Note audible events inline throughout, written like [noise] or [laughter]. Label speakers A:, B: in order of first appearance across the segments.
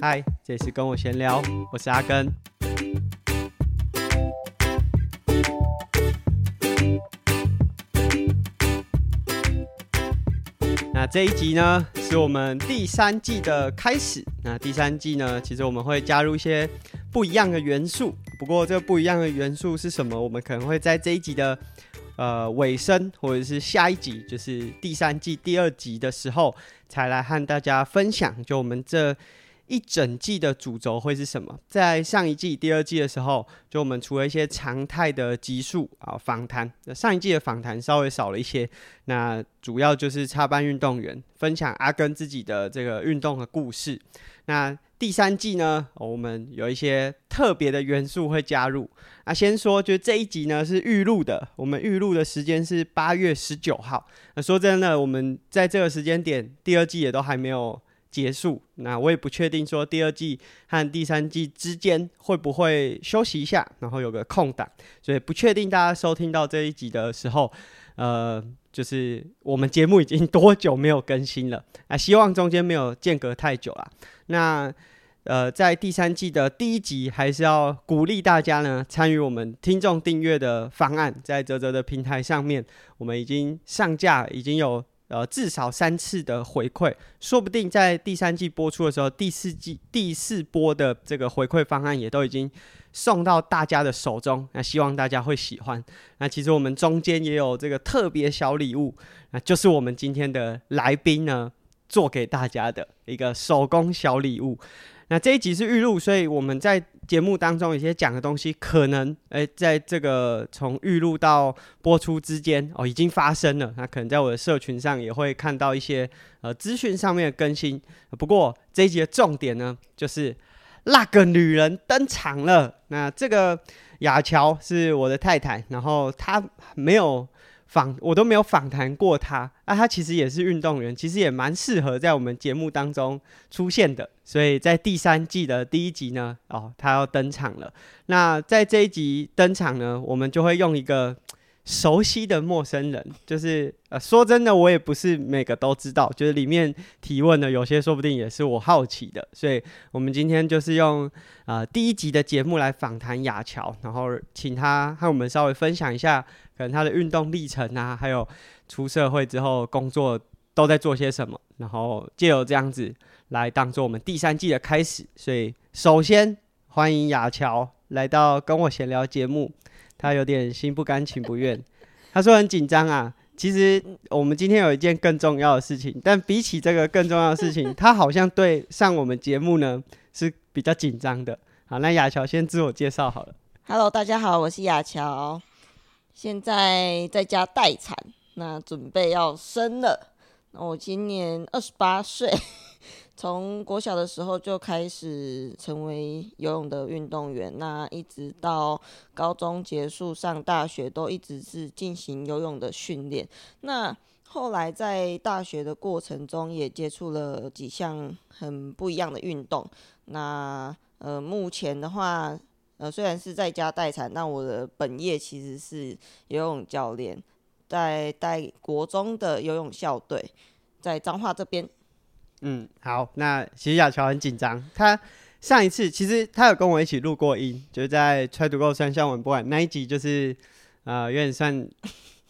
A: 嗨，这次跟我闲聊，我是阿根。那这一集呢，是我们第三季的开始。那第三季呢，其实我们会加入一些不一样的元素。不过，这不一样的元素是什么？我们可能会在这一集的呃尾声，或者是下一集，就是第三季第二集的时候，才来和大家分享。就我们这。一整季的主轴会是什么？在上一季、第二季的时候，就我们除了一些常态的集数啊访谈，上一季的访谈稍微少了一些，那主要就是插班运动员分享阿根自己的这个运动的故事。那第三季呢，我们有一些特别的元素会加入。那先说，就这一集呢是预录的，我们预录的时间是八月十九号。那说真的，我们在这个时间点，第二季也都还没有。结束，那我也不确定说第二季和第三季之间会不会休息一下，然后有个空档，所以不确定大家收听到这一集的时候，呃，就是我们节目已经多久没有更新了啊？希望中间没有间隔太久啦。那呃，在第三季的第一集，还是要鼓励大家呢参与我们听众订阅的方案，在泽泽的平台上面，我们已经上架，已经有。呃，至少三次的回馈，说不定在第三季播出的时候，第四季第四波的这个回馈方案也都已经送到大家的手中。那希望大家会喜欢。那其实我们中间也有这个特别小礼物，那就是我们今天的来宾呢做给大家的一个手工小礼物。那这一集是预录，所以我们在节目当中有些讲的东西，可能诶，在这个从预录到播出之间哦，已经发生了。那可能在我的社群上也会看到一些呃资讯上面的更新。不过这一集的重点呢，就是那个女人登场了。那这个雅乔是我的太太，然后她没有。访我都没有访谈过他，那、啊、他其实也是运动员，其实也蛮适合在我们节目当中出现的。所以在第三季的第一集呢，哦，他要登场了。那在这一集登场呢，我们就会用一个。熟悉的陌生人，就是呃，说真的，我也不是每个都知道，就是里面提问的有些，说不定也是我好奇的，所以我们今天就是用呃第一集的节目来访谈雅乔，然后请他和我们稍微分享一下，可能他的运动历程啊，还有出社会之后工作都在做些什么，然后借由这样子来当做我们第三季的开始，所以首先欢迎雅乔来到跟我闲聊节目。他有点心不甘情不愿，他说很紧张啊。其实我们今天有一件更重要的事情，但比起这个更重要的事情，他好像对上我们节目呢是比较紧张的。好，那雅乔先自我介绍好了。
B: Hello，大家好，我是雅乔，现在在家待产，那准备要生了。那我今年二十八岁。[laughs] 从国小的时候就开始成为游泳的运动员，那一直到高中结束上大学，都一直是进行游泳的训练。那后来在大学的过程中，也接触了几项很不一样的运动。那呃，目前的话，呃，虽然是在家待产，那我的本业其实是游泳教练，在带国中的游泳校队，在彰化这边。
A: 嗯，好，那其实雅乔很紧张。他上一次其实他有跟我一起录过音，就是在 Try to Go 三项稳波那一集，就是呃有点算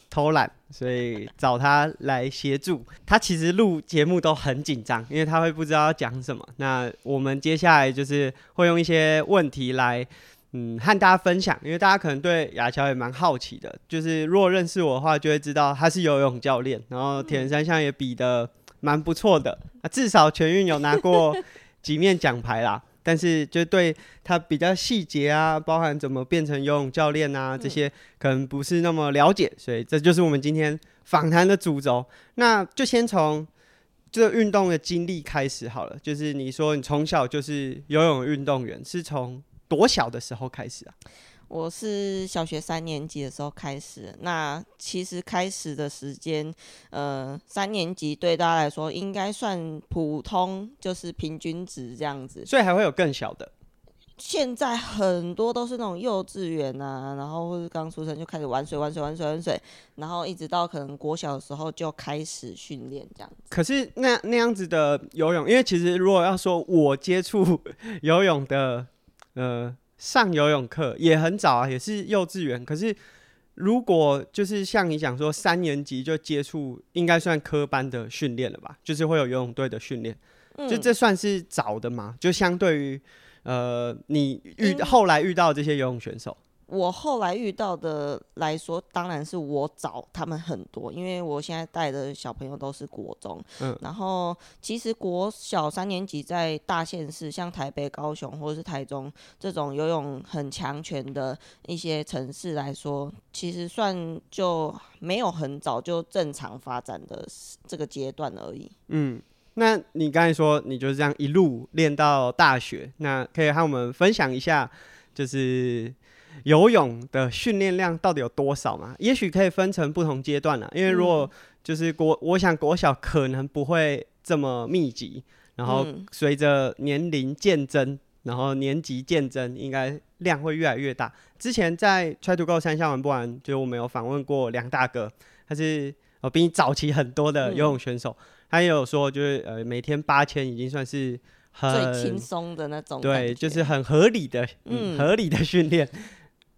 A: 偷懒，所以找他来协助。他其实录节目都很紧张，因为他会不知道要讲什么。那我们接下来就是会用一些问题来嗯和大家分享，因为大家可能对雅乔也蛮好奇的。就是如果认识我的话，就会知道他是游泳教练，然后铁人三项也比的。蛮不错的啊，至少全运有拿过几面奖牌啦。[laughs] 但是就对他比较细节啊，包含怎么变成游泳教练啊，这些可能不是那么了解，所以这就是我们今天访谈的主轴。那就先从这运动的经历开始好了。就是你说你从小就是游泳运动员，是从多小的时候开始啊？
B: 我是小学三年级的时候开始，那其实开始的时间，呃，三年级对大家来说应该算普通，就是平均值这样子。
A: 所以还会有更小的？
B: 现在很多都是那种幼稚园啊，然后或是刚出生就开始玩水、玩水、玩水、玩水，然后一直到可能国小的时候就开始训练这样子。
A: 可是那那样子的游泳，因为其实如果要说我接触 [laughs] 游泳的，呃，上游泳课也很早啊，也是幼稚园。可是如果就是像你讲说三年级就接触，应该算科班的训练了吧？就是会有游泳队的训练，就这算是早的嘛？就相对于。呃，你遇后来遇到这些游泳选手，
B: 我后来遇到的来说，当然是我找他们很多，因为我现在带的小朋友都是国中，嗯，然后其实国小三年级在大县市，像台北、高雄或者是台中这种游泳很强权的一些城市来说，其实算就没有很早就正常发展的这个阶段而已，
A: 嗯。那你刚才说你就是这样一路练到大学，那可以和我们分享一下，就是游泳的训练量到底有多少嘛？也许可以分成不同阶段了，因为如果就是国，我想国小可能不会这么密集，然后随着年龄渐增，然后年级渐增，应该量会越来越大。之前在 Try to Go 三项玩不完，就我们有访问过梁大哥，他是呃比你早期很多的游泳选手。他也有说，就是呃，每天八千已经算是很
B: 最轻松的那种，
A: 对，就是很合理的，嗯，嗯合理的训练。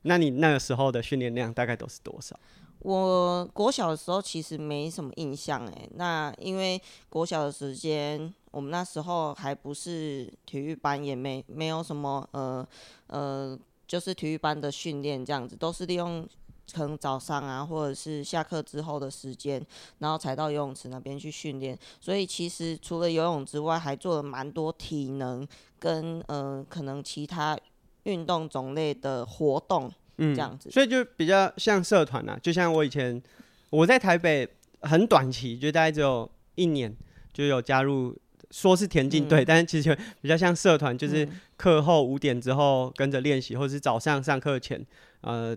A: 那你那个时候的训练量大概都是多少？
B: 我国小的时候其实没什么印象哎，那因为国小的时间，我们那时候还不是体育班，也没没有什么呃呃，就是体育班的训练这样子，都是利用。可能早上啊，或者是下课之后的时间，然后才到游泳池那边去训练。所以其实除了游泳之外，还做了蛮多体能跟呃可能其他运动种类的活动，嗯，这样子。
A: 所以就比较像社团啊，就像我以前我在台北很短期，就大概只有一年就有加入，说是田径队，嗯，但是其实比较像社团，就是课后五点之后跟着练习，或者是早上上课前，呃。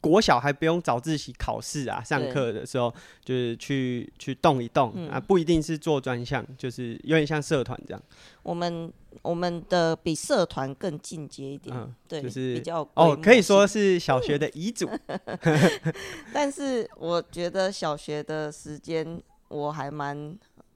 A: 国小还不用早自习考试啊，上课的时候就是去去动一动、嗯、啊，不一定是做专项，就是有点像社团这样。
B: 我们我们的比社团更进阶一点，嗯、对，就是比较
A: 哦，可以说是小学的遗嘱。
B: 嗯、[laughs] 但是我觉得小学的时间我还蛮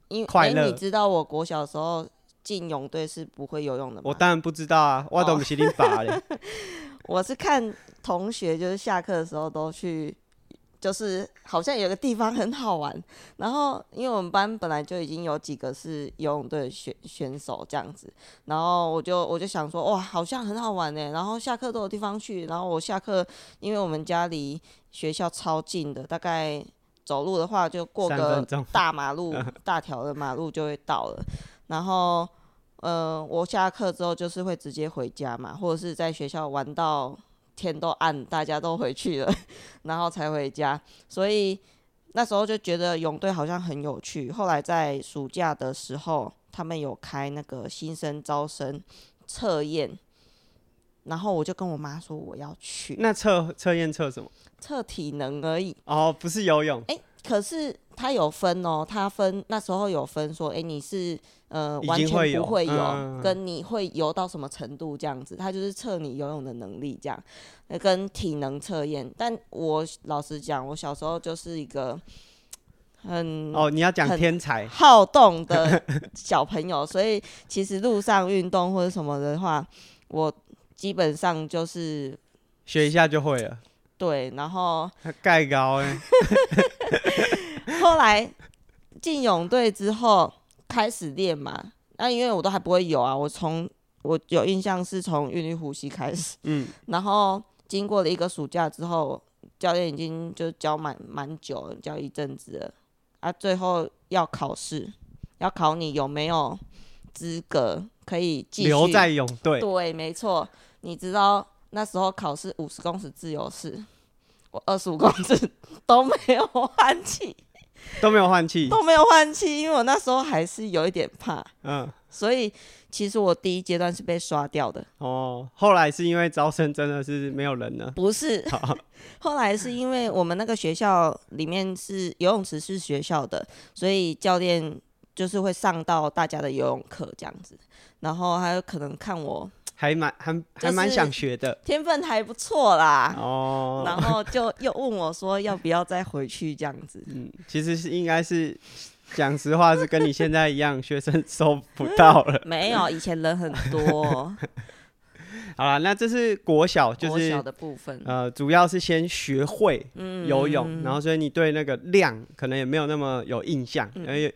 B: 因为快乐、欸。你知道我国小的时候进泳队是不会游泳的吗？
A: 我当然不知道啊，我都不是你爸嘞。[laughs]
B: 我是看同学，就是下课的时候都去，就是好像有个地方很好玩。然后，因为我们班本来就已经有几个是游泳队选选手这样子，然后我就我就想说，哇，好像很好玩呢。然后下课都有地方去。然后我下课，因为我们家离学校超近的，大概走路的话就过个大马路，[laughs] 大条的马路就会到了。然后。呃，我下课之后就是会直接回家嘛，或者是在学校玩到天都暗，大家都回去了，[laughs] 然后才回家。所以那时候就觉得泳队好像很有趣。后来在暑假的时候，他们有开那个新生招生测验，然后我就跟我妈说我要去。
A: 那测测验测什么？
B: 测体能而已。
A: 哦，不是游泳。
B: 欸，可是他有分哦，他分那时候有分说，欸，你是。呃，完全不会游，嗯，跟你会游到什么程度这样子，他就是测你游泳的能力这样，跟体能测验。但我老实讲，我小时候就是一个很
A: 哦，你要讲天才
B: 好动的小朋友，所以其实路上运动或者什么的话，我基本上就是
A: 学一下就会了。
B: 对，然后
A: 盖高哎，[laughs] [laughs]
B: 后来进泳队之后。开始练嘛，那、啊、因为我都还不会游啊，我从我有印象是从韵律呼吸开始，嗯，然后经过了一个暑假之后，教练已经就教蛮蛮久了，教一阵子了，啊，最后要考试，要考你有没有资格可以继续
A: 留在泳队，
B: 对，没错，你知道那时候考试五十公尺自由式，我二十五公尺都没有换气。[laughs]
A: 都没有换气，
B: 都没有换气，因为我那时候还是有一点怕，嗯，所以其实我第一阶段是被刷掉的。
A: 哦，后来是因为招生真的是没有人了？
B: 不是，[laughs] 后来是因为我们那个学校里面是游泳池是学校的，所以教练就是会上到大家的游泳课这样子，然后还有可能看我
A: 还蛮还还蛮想学的，
B: 天分还不错啦。
A: 哦，
B: 然后就又问我说要不要再回去这样子。
A: 嗯，其实是应该是讲实话，是跟你现在一样，学生收不到了。[laughs]
B: 没有，以前人很多。[laughs]
A: 好了，那这是国小，就是国
B: 小的部分。
A: 呃，主要是先学会游泳，
B: 嗯、
A: 然后所以你对那个量可能也没有那么有印象，因为、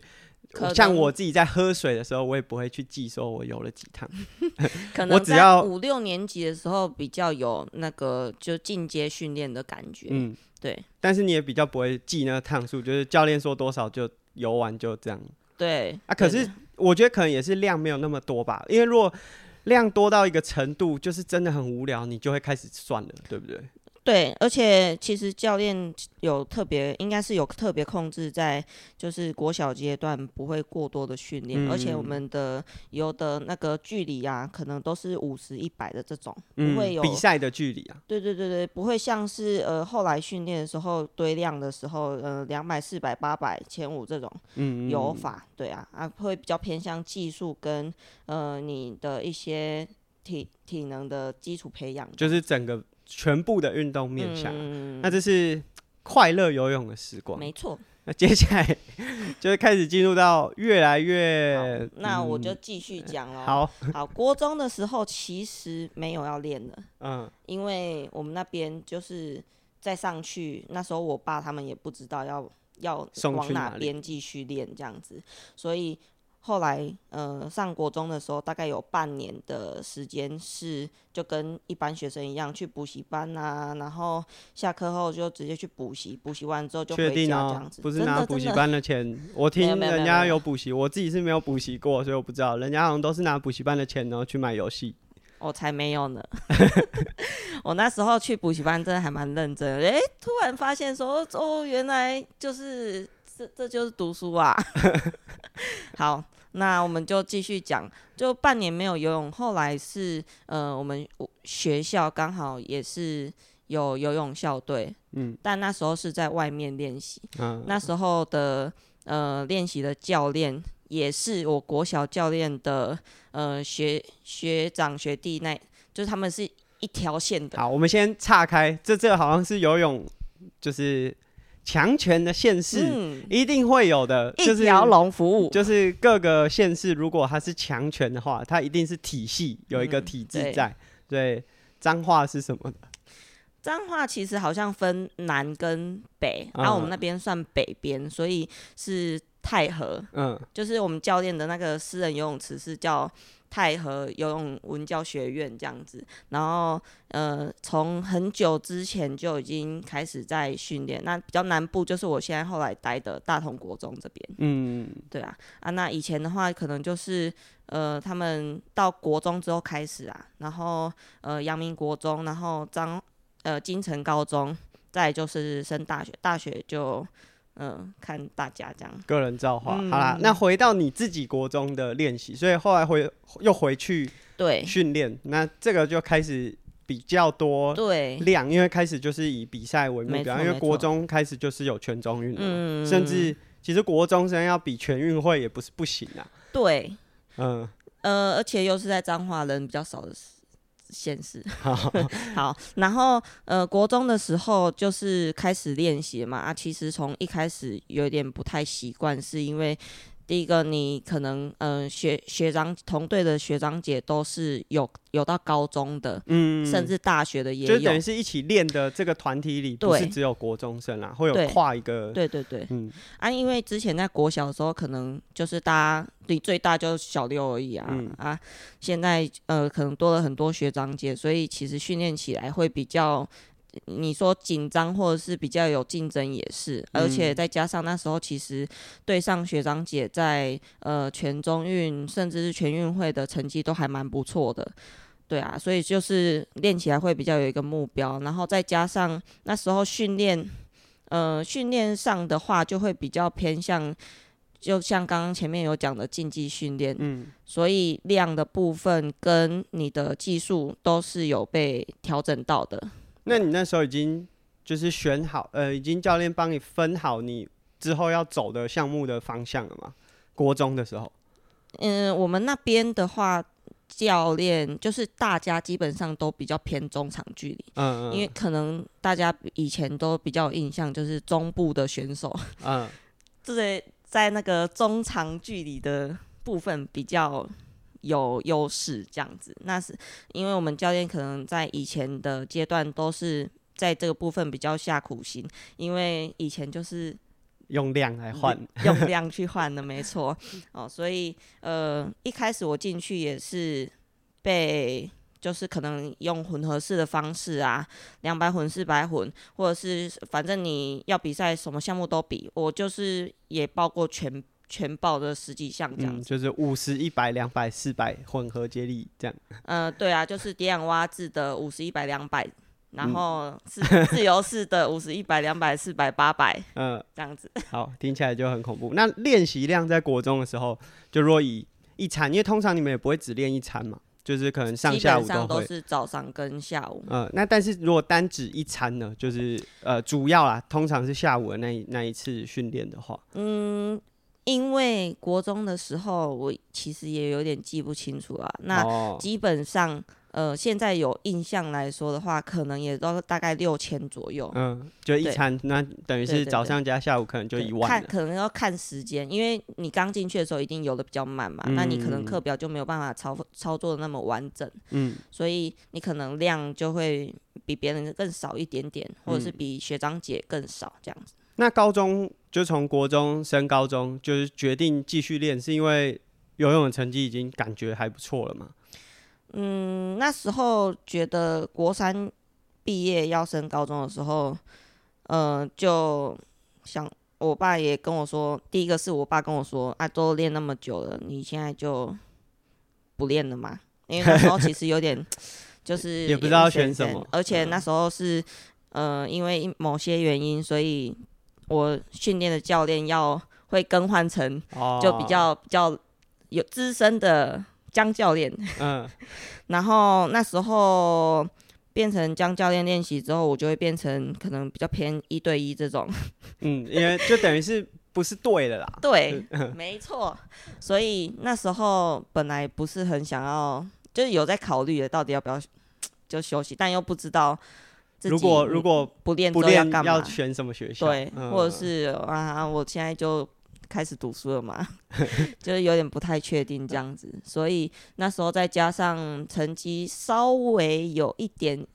A: 嗯。像我自己在喝水的时候，我也不会去记说我游了几趟。[laughs]
B: 可能只要五六年级的时候比较有那个就进阶训练的感觉。嗯，对。
A: 但是你也比较不会记那个趟数，就是教练说多少就游完就这样。
B: 对
A: 啊，可是我觉得可能也是量没有那么多吧，因为如果量多到一个程度，就是真的很无聊，你就会开始算了，对不对？
B: 对，而且其实教练有特别，应该是有特别控制在，就是国小阶段不会过多的训练，嗯、而且我们的游的那个距离啊，可能都是五十、一百的这种，
A: 嗯、
B: 不会有
A: 比赛的距离啊。
B: 对对对对，不会像是呃后来训练的时候堆量的时候，呃两百、四百、八百、千五这种游法，嗯、对啊啊会比较偏向技术跟呃你的一些体体能的基础培养，
A: 就是整个。全部的运动面向，嗯、那这是快乐游泳的时光。
B: 没错。
A: 那接下来就是开始进入到越来越……
B: 那我就继续讲了。
A: 好
B: 好，国中的时候其实没有要练的，
A: 嗯，
B: 因为我们那边就是再上去，那时候我爸他们也不知道要要往哪边继续练这样子，所以。后来，呃，上国中的时候，大概有半年的时间是就跟一般学生一样去补习班啊，然后下课后就直接去补习，补习完之后就回家这样子。
A: 不是拿补习班的钱，[laughs] 我听人家有补习，我自己是没有补习过，所以我不知道。人家好像都是拿补习班的钱，然后去买游戏。
B: 我才没有呢！[laughs] 我那时候去补习班真的还蛮认真，哎，突然发现说，哦，原来就是这这就是读书啊。[laughs] 好。那我们就继续讲，就半年没有游泳，后来是呃，我们学校刚好也是有游泳校队，嗯，但那时候是在外面练习，嗯，那时候的呃练习的教练也是我国小教练的呃学学长学弟那，那就是他们是一条线的。
A: 好，我们先岔开，这这好像是游泳，就是。强权的县市一定会有的，嗯、就是一条龙服务，就是各个县市，如果它是强权的话，它一定是体系有一个体制在。嗯、对，彰化是什么的？
B: 彰化其实好像分南跟北，然后、嗯啊、我们那边算北边，所以是太和。嗯，就是我们教练的那个私人游泳池是叫。太和游泳文教学院这样子，然后呃，从很久之前就已经开始在训练。那比较南部就是我现在后来待的大同国中这边。嗯，对啊，啊，那以前的话可能就是呃，他们到国中之后开始啊，然后呃，阳明国中，然后张呃金城高中，再就是升大学，大学就。嗯，看大家这样，
A: 个人造化。嗯、好啦，那回到你自己国中的练习，所以后来回又回去对。训练，那这个就开始比较多对。量，因为开始就是以比赛为目标，因为国中开始就是有全中运了，嗯、甚至其实国中生要比全运会也不是不行啊。
B: 对，嗯。呃，而且又是在彰化人比较少的时。现实好，[laughs] [laughs] 好，然后呃，国中的时候就是开始练习嘛啊，其实从一开始有点不太习惯，是因为。第一个，你可能嗯、呃，学学长同队的学长姐都是有有到高中的，嗯，甚至大学的也有，
A: 就等于是一起练的这个团体里，不是只有国中生啦，会有跨一个，
B: 对对对，嗯。啊，因为之前在国小的时候，可能就是大家你最大就是小六而已啊，嗯、啊，现在呃可能多了很多学长姐，所以其实训练起来会比较。你说紧张或者是比较有竞争也是，而且再加上那时候其实对上学长姐在呃全中运甚至是全运会的成绩都还蛮不错的，对啊，所以就是练起来会比较有一个目标，然后再加上那时候训练，呃训练上的话就会比较偏向，就像刚刚前面有讲的竞技训练，嗯，所以量的部分跟你的技术都是有被调整到的。
A: 那你那时候已经就是选好，呃，已经教练帮你分好你之后要走的项目的方向了吗？国中的时候，
B: 嗯，我们那边的话，教练就是大家基本上都比较偏中长距离，
A: 嗯，嗯，
B: 因为可能大家以前都比较有印象，就是中部的选手，
A: 嗯，[laughs]
B: 对，在那个中长距离的部分比较有优势，这样子。那是因为我们教练可能在以前的阶段都是在这个部分比较下苦心，因为以前就是。
A: 用量来换，
B: 用量去换的，没错。哦，所以呃，一开始我进去也是被，就是可能用混合式的方式啊，两百混、四百混，或者是反正你要比赛，什么项目都比。我就是也报过全全报的十几项这样子，
A: 嗯、就是五十、一百、两百、四百混合接力这样。
B: 呃，对啊，就是蝶氧蛙式的五十、一百、两百。然后是自由式的五十、一百、两百、四百、八百，[laughs] 嗯，这样子。[laughs]
A: 好，听起来就很恐怖。那练习量在国中的时候，就若以一餐，因为通常你们也不会只练一餐嘛，就是可能上下午都
B: 是早上跟下午。
A: 嗯，那但是如果单指一餐呢，就是呃主要啦，通常是下午的那一那一次训练的话。
B: 嗯，因为国中的时候我其实也有点记不清楚啊，那基本上。呃，现在有印象来说的话，可能也都大概六千左右。
A: 嗯，就一餐，那等于是早上加下午可能就一万。
B: 看，可能要看时间，因为你刚进去的时候一定游的比较慢嘛，嗯、那你可能课表就没有办法操操作的那么完整。嗯，所以你可能量就会比别人更少一点点，或者是比学长姐更少这样子。嗯、
A: 那高中就从国中升高中，就是决定继续练，是因为游泳的成绩已经感觉还不错了嘛？
B: 嗯，那时候觉得国三毕业要升高中的时候，呃，就想我爸也跟我说，第一个是我爸跟我说，啊，都练那么久了，你现在就不练了嘛？因为那时候其实有点 [laughs] 就是
A: 也不知道选什么，
B: 而且那时候是呃，因为某些原因，所以我训练的教练要会更换成就比较比较有资深的。江教练，嗯，[laughs] 然后那时候变成江教练练习之后，我就会变成可能比较偏一对一这种，[laughs]
A: 嗯，因为就等于是不是对的啦，
B: 对，[laughs] 没错，所以那时候本来不是很想要，就是有在考虑的，到底要不要就休息，但又不知道
A: 如果如果
B: 不练
A: 不练要选什么学校，
B: 对，嗯、或者是啊，我现在就。开始读书了嘛 [laughs] [laughs] 就是有点不太确定这样子，所以那时候再加上成绩稍微有一点，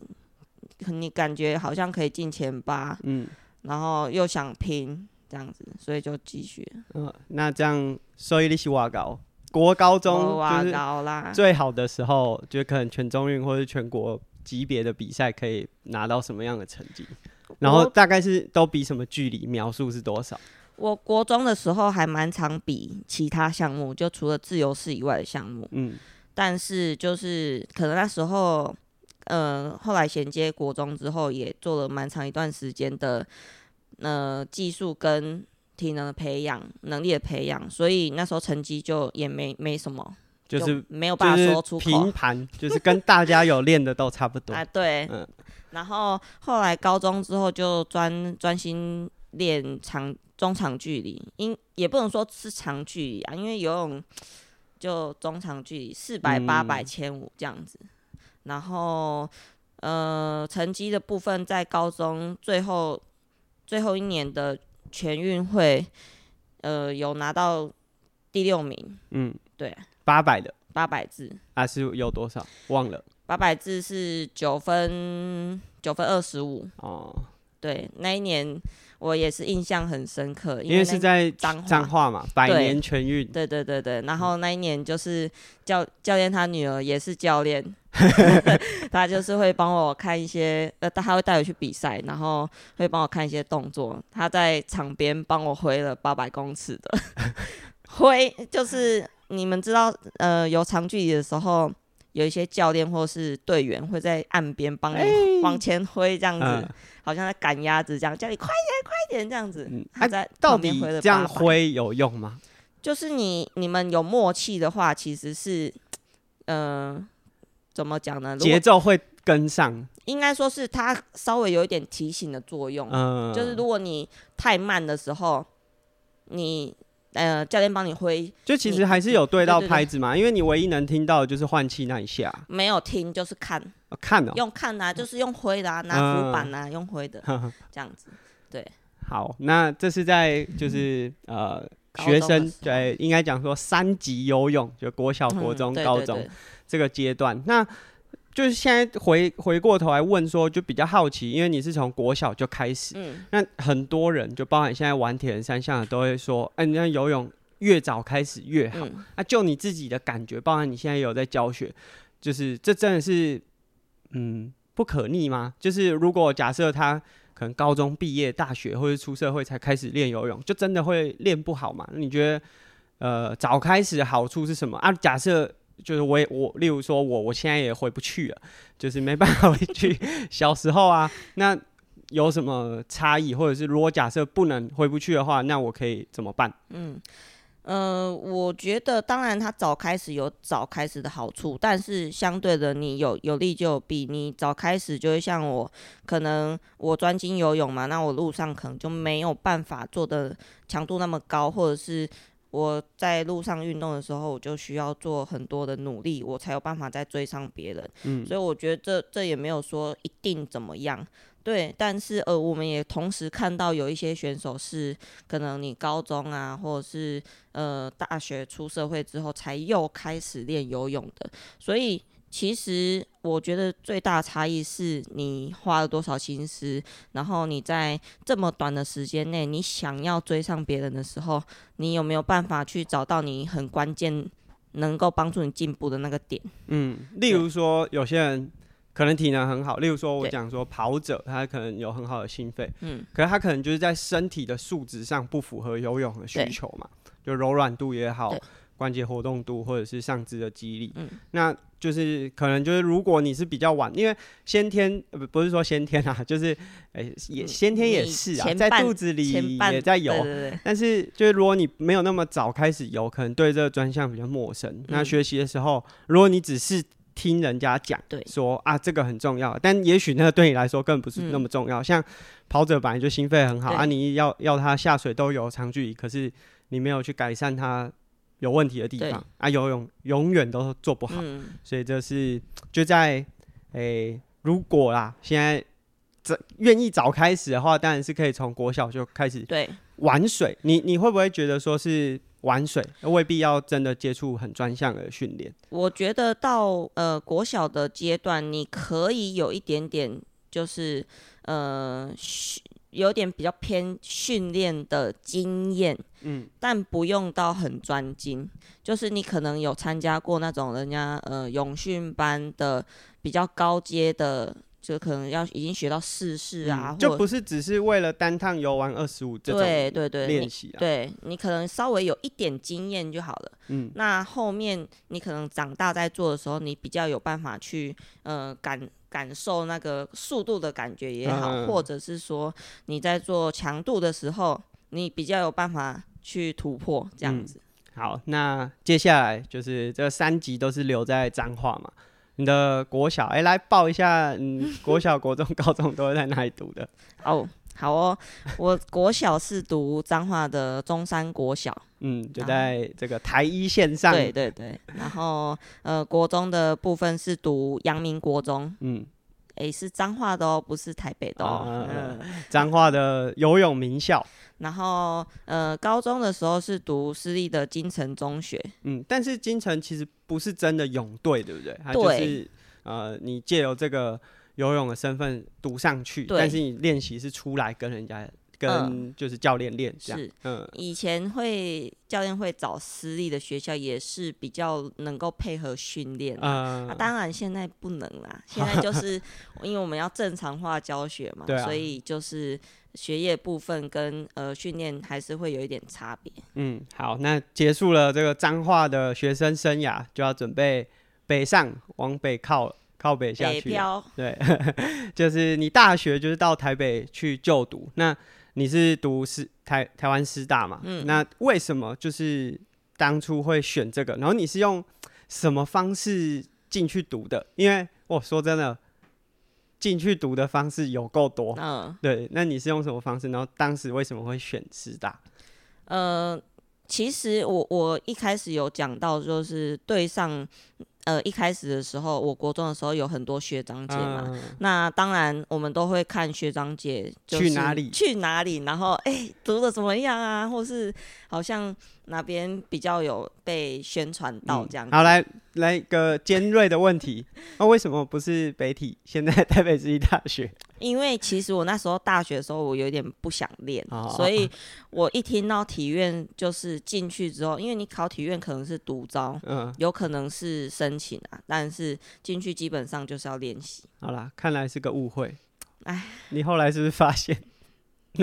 B: 你感觉好像可以进前八，嗯，然后又想拼这样子，所以就继续。
A: 嗯，那这样，所以你是挖高，国高中就是最好的时候，就可能全中运或者全国级别的比赛可以拿到什么样的成绩？然后大概是都比什么距离？描述是多少？
B: 我国中的时候还蛮常比其他项目，就除了自由式以外的项目。嗯，但是就是可能那时候，呃，后来衔接国中之后，也做了蛮长一段时间的，呃，技术跟体能的培养、能力的培养，所以那时候成绩就也没没什么，
A: 就是
B: 没有办法说出口。
A: 平盘，[laughs] 就是跟大家有练的都差不多。
B: 啊，对，嗯。然后后来高中之后就专专心练长。中长距离，因也不能说是长距离啊，因为游泳就中长距离，四百、八百、千五这样子。然后，呃，成绩的部分在高中最后最后一年的全运会，呃，有拿到第六名。嗯，对，
A: 八百的
B: 八百字
A: 啊，是有多少？忘了，
B: 八百字是九分九分二十五。哦，对，那一年。我也是印象很深刻，因
A: 为，是在彰化嘛，百年全运。
B: 对对对对，然后那一年就是教教练他女儿也是教练，[laughs] 他就是会帮我看一些，呃，他会带我去比赛，然后会帮我看一些动作。他在场边帮我挥了八百公尺的挥，就是你们知道，呃，有长距离的时候，有一些教练或是队员会在岸边帮你往前挥这样子。好像在赶鸭子这样，叫你快点快点这样子。嗯，他在旁边挥了
A: 这样挥有用吗？
B: 就是你你们有默契的话，其实是，嗯、呃，怎么讲呢？
A: 节奏会跟上。
B: 应该说是它稍微有一点提醒的作用。嗯，就是如果你太慢的时候，你呃教练帮你挥，
A: 就其实还是有对到拍子嘛，因为你唯一能听到的就是换气那一下，
B: 没有听就是看，
A: 哦、看哦，
B: 用看啊，就是用挥的啊，拿浮板啊，嗯、用挥的，[laughs] 这样子，对。
A: 好，那这是在就是呃学生对，应该讲说三级游泳，就国小、国中、嗯、高中这个阶段，那。就是现在回回过头来问说，就比较好奇，因为你是从国小就开始，嗯，那很多人就包含现在玩铁人三项的都会说，哎、欸，你那游泳越早开始越好。那、嗯啊、就你自己的感觉，包含你现在有在教学，就是这真的是嗯不可逆吗？就是如果假设他可能高中毕业、大学或者出社会才开始练游泳，就真的会练不好吗？你觉得呃早开始的好处是什么啊？假设。就是我也我，例如说我我现在也回不去了，就是没办法 [laughs] 回去小时候啊。那有什么差异，或者是如果假设不能回不去的话，那我可以怎么办？
B: 嗯呃，我觉得当然他早开始有早开始的好处，但是相对的你有有利就有弊。你早开始就会像我，可能我专精游泳嘛，那我路上可能就没有办法做的强度那么高，或者是。我在路上运动的时候，我就需要做很多的努力，我才有办法再追上别人。嗯，所以我觉得这这也没有说一定怎么样，对。但是呃，我们也同时看到有一些选手是可能你高中啊，或者是呃大学出社会之后才又开始练游泳的，所以。其实我觉得最大的差异是你花了多少心思，然后你在这么短的时间内，你想要追上别人的时候，你有没有办法去找到你很关键能够帮助你进步的那个点？
A: 嗯，例如说有些人可能体能很好，例如说我讲说跑者，他可能有很好的心肺，嗯，可是他可能就是在身体的素质上不符合游泳的需求嘛，就柔软度也好。关节活动度或者是上肢的肌力，嗯，那就是可能就是如果你是比较晚，因为先天不不是说先天啊，就是哎、欸、也先天也是啊，在肚子里也在游，但是就是如果你没有那么早开始游，可能对这个专项比较陌生。嗯、那学习的时候，如果你只是听人家讲，对，说啊这个很重要，但也许那个对你来说更不是那么重要。嗯、像跑者本来就心肺很好啊，你要要他下水都有长距离，可是你没有去改善他。有问题的地方啊，游泳永远都做不好，嗯、所以这是就在诶、欸，如果啦，现在这愿意早开始的话，当然是可以从国小就开始对玩水。你你会不会觉得说是玩水未必要真的接触很专项的训练？
B: 我觉得到呃国小的阶段，你可以有一点点就是呃。有点比较偏训练的经验，嗯，但不用到很专精，就是你可能有参加过那种人家呃泳训班的比较高阶的，就可能要已经学到四式啊，嗯、
A: 就不是只是为了单趟游玩二十五这种对对对练习啊，
B: 对你可能稍微有一点经验就好了，嗯，那后面你可能长大在做的时候，你比较有办法去呃感。感受那个速度的感觉也好，嗯、或者是说你在做强度的时候，你比较有办法去突破这样子。
A: 嗯、好，那接下来就是这三集都是留在彰化嘛？你的国小，哎、欸，来报一下，嗯，[laughs] 国小、国中、高中都是在哪里读的？
B: 哦。好哦，我国小是读彰化的中山国小，
A: 嗯，就在这个台一线上。
B: 对对对，然后呃，国中的部分是读阳明国中，嗯，哎、欸，是彰化的哦，不是台北的哦，
A: 嗯，[laughs] 彰化的游泳名校。
B: 然后呃，高中的时候是读私立的金城中学，
A: 嗯，但是金城其实不是真的泳队，对不对？它就是呃，你借由这个。游泳的身份读上去，但是你练习是出来跟人家跟就是教练练这样。是，嗯，
B: 以前会教练会找私立的学校，也是比较能够配合训练。嗯、啊，当然现在不能啦，现在就是 [laughs] 因为我们要正常化教学嘛，啊、所以就是学业部分跟呃训练还是会有一点差别。
A: 嗯，好，那结束了这个彰化的学生生涯，就要准备北上往北靠。靠北下去，对，[laughs] 就是你大学就是到台北去就读，那你是读师台台湾师大嘛？嗯，那为什么就是当初会选这个？然后你是用什么方式进去读的？因为我说真的，进去读的方式有够多，嗯，对，那你是用什么方式？然后当时为什么会选师大？
B: 呃。其实我我一开始有讲到，就是对上。呃，一开始的时候，我国中的时候有很多学长姐嘛，嗯、那当然我们都会看学长姐去哪里去哪里，然后哎、欸，读的怎么样啊，或是好像哪边比较有被宣传到这样、嗯。好，来
A: 来一个尖锐的问题，那、哦、为什么不是北体？现在 [laughs] 台北市立大学？[laughs]
B: 因为其实我那时候大学的时候，我有点不想练，哦、所以我一听到体院就是进去之后，因为你考体院可能是独招，嗯，有可能是申请啊，但是进去基本上就是要练习。
A: 好啦，看来是个误会。哎，你后来是不是发现？[laughs]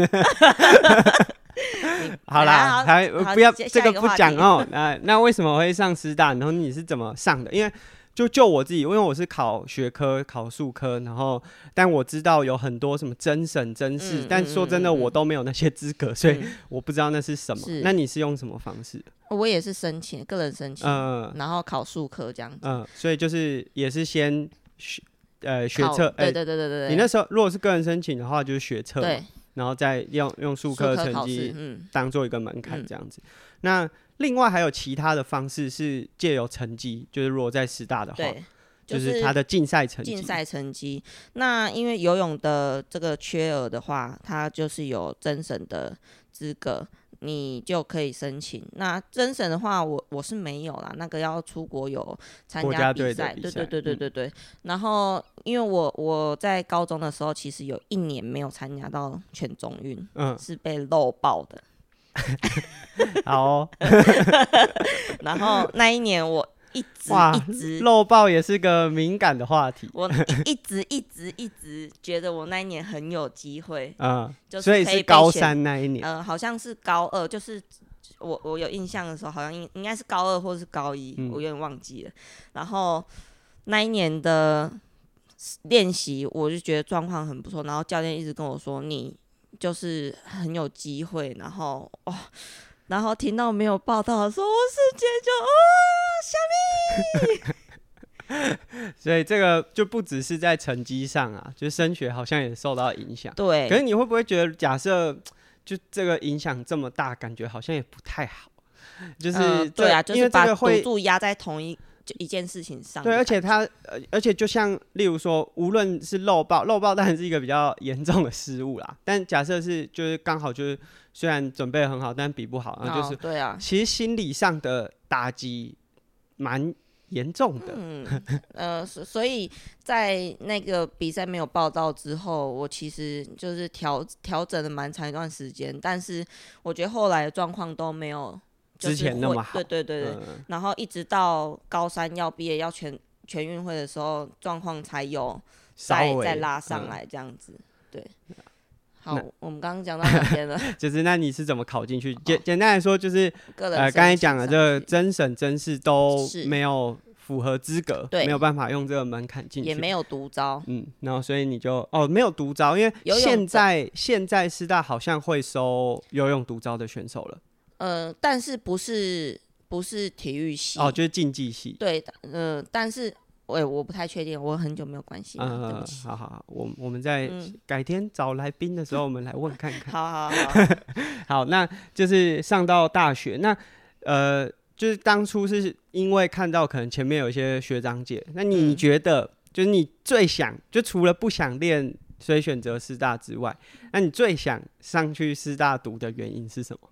A: [laughs] 好啦，还不要这个不讲哦。那 [laughs] 那为什么会上师大？然后你是怎么上的？因为就就我自己，因为我是考学科、考数科，然后但我知道有很多什么真审、真试，但说真的，我都没有那些资格，所以我不知道那是什么。那你是用什么方式？
B: 我也是申请个人申请，嗯，然后考数科这样子。
A: 嗯，所以就是也是先学呃学测，
B: 对对对对对。
A: 你那时候如果是个人申请的话，就是学测，对，然后再用用数科成绩，嗯，当做一个门槛这样子。那另外还有其他的方式是借由成绩，就是如果在师大的话，就是他的竞赛成绩。竞赛
B: 成绩，那因为游泳的这个缺额的话，他就是有增审的资格，你就可以申请。那甄审的话，我我是没有啦，那个要出国有参加比赛，对对对对对对。嗯、然后因为我我在高中的时候，其实有一年没有参加到全中运，嗯，是被漏报的。[laughs]
A: 好、哦，[laughs]
B: 然后那一年我一直一直
A: 漏报也是个敏感的话题。
B: 我一直一直一直觉得我那一年很有机会，
A: 嗯，就是所以是高三那一年，
B: 呃，好像是高二，就是我我有印象的时候，好像应应该是高二或是高一，嗯、我有点忘记了。然后那一年的练习，我就觉得状况很不错，然后教练一直跟我说你。就是很有机会，然后哇、哦，然后听到没有报道的时候，我瞬间就啊，小米，[laughs]
A: 所以这个就不只是在成绩上啊，就升学好像也受到影响。
B: 对，
A: 可是你会不会觉得，假设就这个影响这么大，感觉好像也不太好？就是、呃、
B: 对啊，就是把赌注压在同一。就一件事情上，
A: 对，而且他，呃，而且就像例如说，无论是漏报，漏报当然是一个比较严重的失误啦。但假设是，就是刚好就是，虽然准备很好，但比不好，然后就是，
B: 对啊，
A: 其实心理上的打击蛮严重的。
B: 嗯，[laughs] 呃，所以在那个比赛没有报道之后，我其实就是调调整了蛮长一段时间，但是我觉得后来的状况都没有。
A: 之前那么好，
B: 对对对对，嗯、然后一直到高三要毕业要全全运会的时候，状况才有再微再拉上来这样子。嗯、对，好，我们刚刚讲到哪边了？[laughs]
A: 就是那你是怎么考进去？简、哦、简单来说，就是呃，刚才讲的这个甄审真试都没有符合资格，对，没有办法用这个门槛进去，
B: 也没有独招。
A: 嗯，然后所以你就哦，没有独招，因为现在现在师大好像会收游泳独招的选手了。
B: 呃，但是不是不是体育系
A: 哦，就是竞技系。
B: 对的，呃，但是我、欸、我不太确定，我很久没有关系了。嗯、呃，
A: 好好好，我我们在改天找来宾的时候，我们来问看看。
B: 好 [laughs] 好好，[laughs]
A: 好，那就是上到大学，那呃，就是当初是因为看到可能前面有一些学长姐，那你觉得、嗯、就是你最想，就除了不想练，所以选择师大之外，那你最想上去师大读的原因是什么？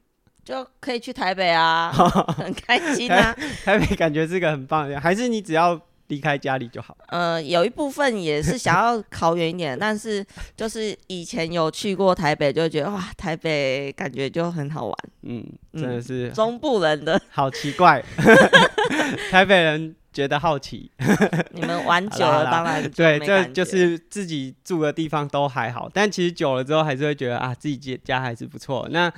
B: 就可以去台北啊，[laughs] 很开心啊。
A: 台北感觉是个很棒的，还是你只要离开家里就好？
B: 呃，有一部分也是想要考远一点，但是就是以前有去过台北，就觉得哇，台北感觉就很好玩。
A: 嗯，真的是、嗯、
B: 中部人的
A: 好奇怪，[laughs] 台北人觉得好奇。
B: 你们玩久了，当然
A: 对，这就是自己住的地方都还好，但其实久了之后，还是会觉得啊，自己家还是不错。那。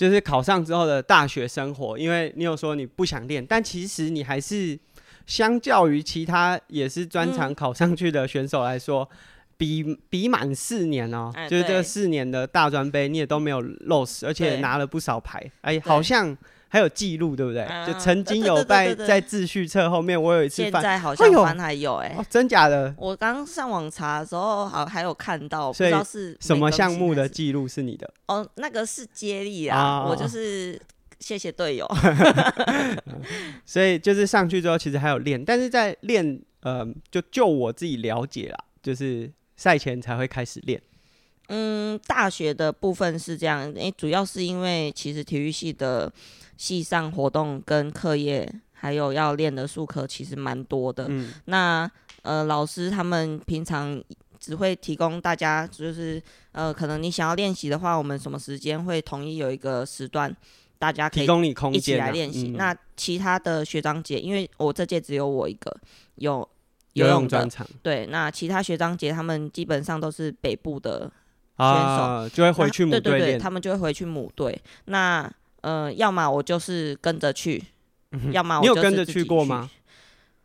A: 就是考上之后的大学生活，因为你有说你不想练，但其实你还是相较于其他也是专长考上去的选手来说，嗯、比比满四年哦、就是这四年的大专杯你也都没有 lose，，而且拿了不少牌，哎对，好像。还有记录，对不对？就曾经有在在秩序册后面，我有一次翻，
B: 现在好像翻还有哎，
A: 真假的？
B: 我刚上网查的时候，好还有看到，不知道是
A: 什么项目的记录是你的？
B: 哦，那个是接力啊，我就是谢谢队友。[laughs]
A: 所以就是上去之后，其实还有练，但是在练，呃，就就我自己了解啦，就是赛前才会开始练。
B: 嗯，大学的部分是这样，诶，主要是因为其实体育系的系上活动跟课业，还有要练的术科，其实蛮多的。嗯，那呃，老师他们平常只会提供大家，就是呃，可能你想要练习的话，我们什么时间会统一有一个时段，大家可以一起来练习。那其他的学长姐，因为我这届只有我一个有游泳专场，对，那其他学长姐他们基本上都是北部的。选手、啊、就会回去母队，对对对，他们就会回去母队。那呃，要么我就是跟着去，嗯、要么我。你有跟着去过吗？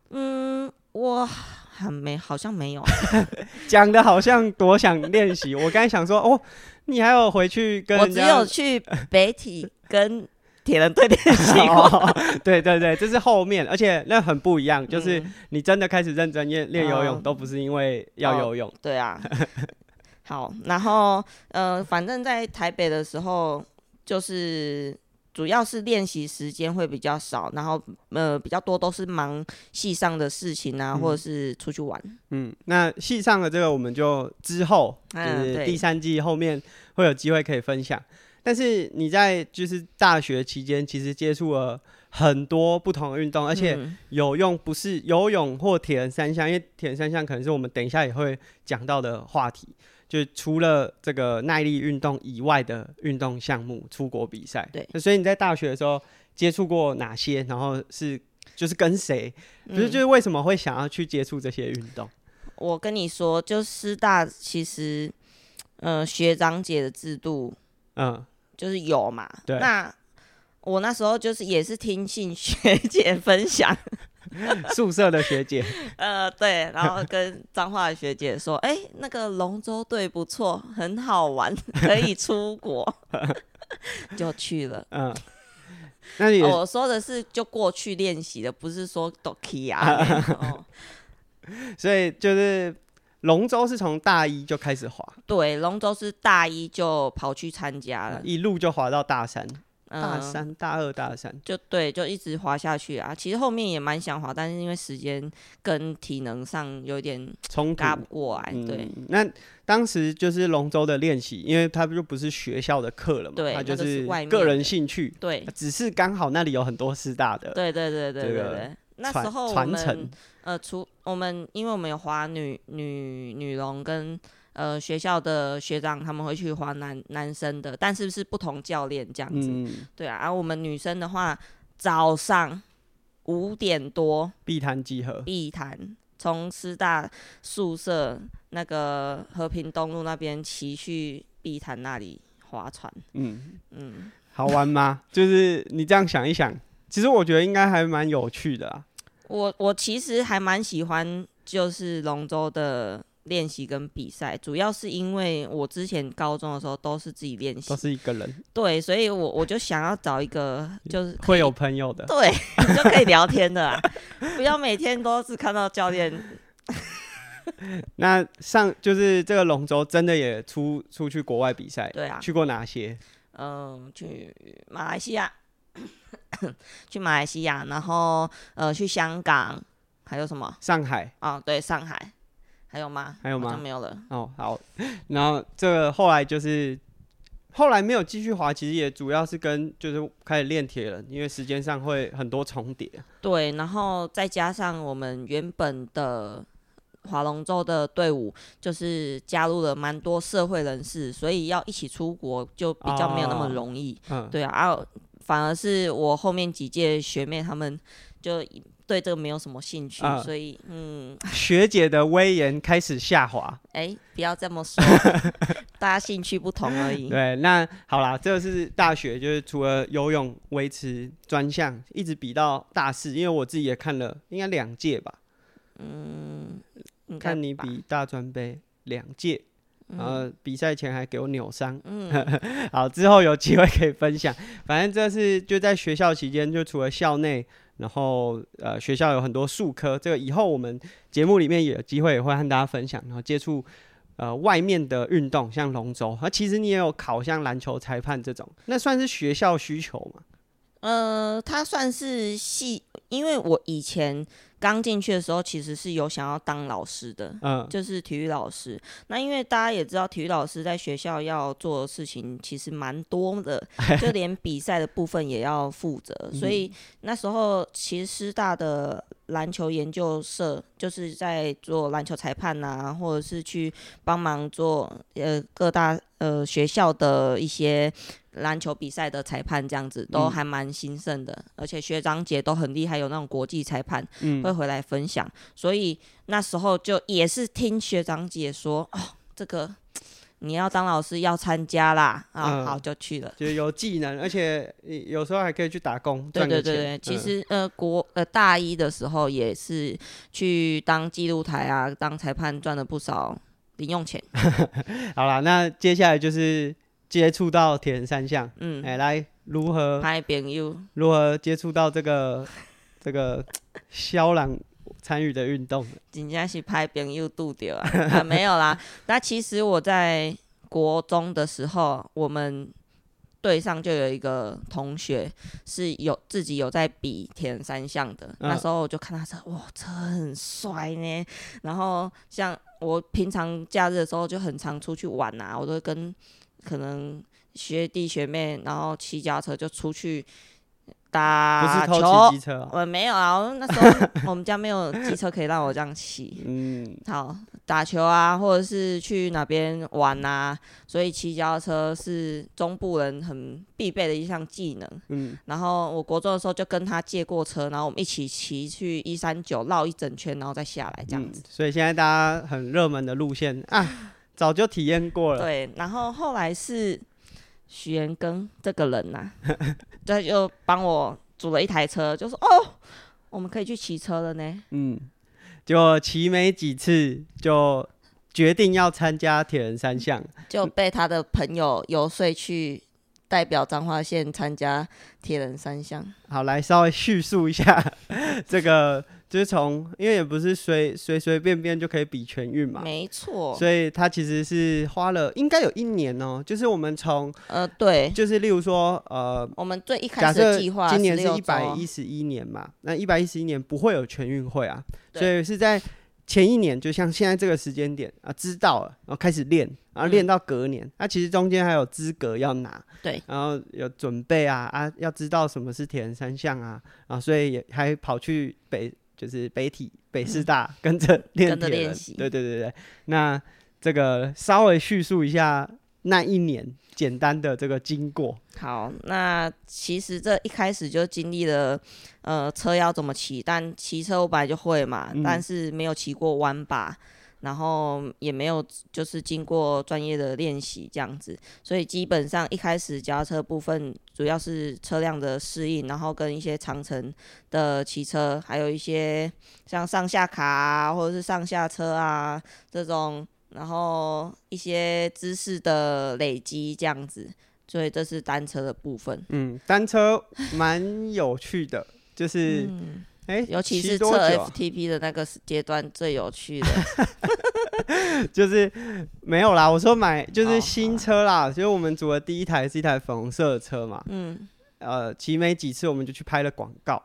B: 嗯，我还没，好像没有。[laughs]
A: 讲的好像多想练习。我刚才想说，哦，你还有回去跟？
B: 我只有去北体跟铁人队练 [laughs] 习过。
A: 对对对，这是后面，而且那很不一样。就是你真的开始认真练练游泳，嗯、都不是因为要游泳。
B: 哦、对啊。[laughs] 好，然后呃，反正在台北的时候，就是主要是练习时间会比较少，然后呃比较多都是忙戏上的事情啊，嗯、或者是出去玩。
A: 嗯，那戏上的这个我们就之后就是第三季后面会有机会可以分享。嗯、但是你在就是大学期间，其实接触了很多不同的运动，而且有用不是游泳或铁人三项，因为铁人三项可能是我们等一下也会讲到的话题。就除了这个耐力运动以外的运动项目，出国比赛。
B: 对，
A: 所以你在大学的时候接触过哪些？然后是就是跟谁？不是就是为什么会想要去接触这些运动？
B: 我跟你说，就师大其实，呃，学长姐的制度，嗯，就是有嘛。对。那我那时候就是也是听信学姐分享。[laughs] [laughs]
A: 宿舍的学姐，[laughs]
B: 呃，对，然后跟彰化的学姐说，哎、欸，那个龙舟队不错，很好玩，可以出国，[laughs] 就去了。嗯，那你、哦、我说的是就过去练习的，不是说都可以啊。
A: 所以就是龙舟是从大一就开始滑，
B: 对，龙舟是大一就跑去参加了，
A: 一路就滑到大三。大三、大二、大三，
B: 就对，就一直滑下去啊。其实后面也蛮想滑，但是因为时间跟体能上有点冲搭不过来。对，
A: 那当时就是龙舟的练习，因为它就不是学校的课了嘛，
B: 对，
A: 它就是个人兴趣。
B: 对，
A: 只是刚好那里有很多师大的。
B: 对对对对对对。那时候我们呃，除我们，因为我们有滑女女女龙跟。呃，学校的学长他们会去划男男生的，但是是不同教练这样子，嗯、对啊。而、啊、我们女生的话，早上五点多，
A: 碧潭集合，
B: 碧潭从师大宿舍那个和平东路那边骑去碧潭那里划船。嗯
A: 嗯，嗯好玩吗？[laughs] 就是你这样想一想，其实我觉得应该还蛮有趣的啊。
B: 我我其实还蛮喜欢，就是龙舟的。练习跟比赛，主要是因为我之前高中的时候都是自己练习，
A: 都是一个人。
B: 对，所以我我就想要找一个 [laughs] 就是
A: 会有朋友的，
B: 对，就可以聊天的啦，[laughs] 不要每天都是看到教练。[laughs]
A: 那上就是这个龙舟真的也出出去国外比赛，
B: 对啊，
A: 去过哪些？
B: 嗯，去马来西亚，[coughs] 去马来西亚，然后呃去香港，还有什么？
A: 上海
B: 啊，对，上海。还有吗？
A: 还有吗？
B: 没有了。
A: 哦，好。[laughs] 然后这个后来就是后来没有继续滑，其实也主要是跟就是开始练铁了，因为时间上会很多重叠。
B: 对，然后再加上我们原本的划龙舟的队伍，就是加入了蛮多社会人士，所以要一起出国就比较没有那么容易。哦、嗯，对啊，啊，反而是我后面几届学妹他们就。对这个没有什么兴趣，呃、所以嗯，[laughs]
A: 学姐的威严开始下滑。[laughs]
B: 哎，不要这么说，大家兴趣不同而已。[laughs]
A: 对，那好啦，这个是大学，就是除了游泳维持专项，一直比到大四，因为我自己也看了，应该两届吧。嗯，看你比大专杯两届，嗯、然后比赛前还给我扭伤。嗯，好，之后有机会可以分享。反正这是就在学校期间，就除了校内。然后，呃，学校有很多术科，这个以后我们节目里面也有机会也会和大家分享。然后接触，呃，外面的运动，像龙舟。那其实你也有考像篮球裁判这种，那算是学校需求吗？
B: 呃，它算是系，因为我以前。刚进去的时候，其实是有想要当老师的，嗯，就是体育老师。那因为大家也知道，体育老师在学校要做的事情其实蛮多的，[laughs] 就连比赛的部分也要负责。所以那时候，其实师大的篮球研究社就是在做篮球裁判啊，或者是去帮忙做呃各大呃学校的一些。篮球比赛的裁判这样子都还蛮兴盛的，嗯、而且学长姐都很厉害，有那种国际裁判会回来分享，嗯、所以那时候就也是听学长姐说，哦，这个你要当老师要参加啦，啊，嗯、好就去了，
A: 就有技能，而且有时候还可以去打工，
B: 对对对对，其实呃国呃大一的时候也是去当记录台啊，当裁判赚了不少零用钱。[laughs]
A: 好啦，那接下来就是。接触到铁人三项，嗯，哎、欸，来如何
B: 拍朋友？
A: 如何接触到这个 [laughs] 这个萧朗参与的运动？
B: 真正是拍朋友度掉啊，啊！没有啦。[laughs] 那其实我在国中的时候，我们队上就有一个同学是有自己有在比铁人三项的。嗯、那时候我就看他车，哇，车很帅呢。然后像我平常假日的时候就很常出去玩啊，我都会跟。可能学弟学妹，然后骑脚车就出去打球。机车哦？我没有啊，那时候 [laughs] 我们家没有机车可以让我这样骑。嗯，好，打球啊，或者是去哪边玩啊，所以骑脚车是中部人很必备的一项技能。嗯，然后我国中的时候就跟他借过车，然后我们一起骑去一三九绕一整圈，然后再下来这样子。
A: 嗯，所以现在大家很热门的路线啊。早就体验过了。
B: 对，然后后来是许延庚这个人呐、啊，[laughs] 他就帮我组了一台车，就说：“哦，我们可以去骑车了呢。”
A: 嗯，就骑没几次，就决定要参加铁人三项，
B: 就被他的朋友游说去代表彰化县参加铁人三项。
A: 好，来稍微叙述一下 [laughs] 这个。就是从，因为也不是随随随便便就可以比全运嘛，
B: 没错，
A: 所以他其实是花了应该有一年哦、喔。就是我们从
B: 呃对，
A: 就是例如说呃，
B: 我们最一开始的计划，
A: 今年是一百一十一年嘛，那一百一十一年不会有全运会啊，所以是在前一年，就像现在这个时间点啊，知道了，然后开始练，然后练到隔年，那、嗯啊、其实中间还有资格要拿，
B: 对，
A: 然后有准备啊啊，要知道什么是铁人三项啊啊，所以也还跑去北。就是北体北师大跟着练铁人，对对对对。那这个稍微叙述一下那一年简单的这个经过。
B: 好，那其实这一开始就经历了，呃，车要怎么骑，但骑车我本来就会嘛，嗯、但是没有骑过弯把。然后也没有就是经过专业的练习这样子，所以基本上一开始脚踏车部分主要是车辆的适应，然后跟一些长城的骑车，还有一些像上下卡啊，或者是上下车啊这种，然后一些知识的累积这样子，所以这是单车的部分。
A: 嗯，单车蛮有趣的，就是。嗯
B: 哎，欸、尤其是测 FTP 的那个阶段最有趣的，[laughs]
A: 就是没有啦。我说买就是新车啦，所以、哦、我们组的第一台是一台粉红色的车嘛。嗯，呃，骑没几次我们就去拍了广告。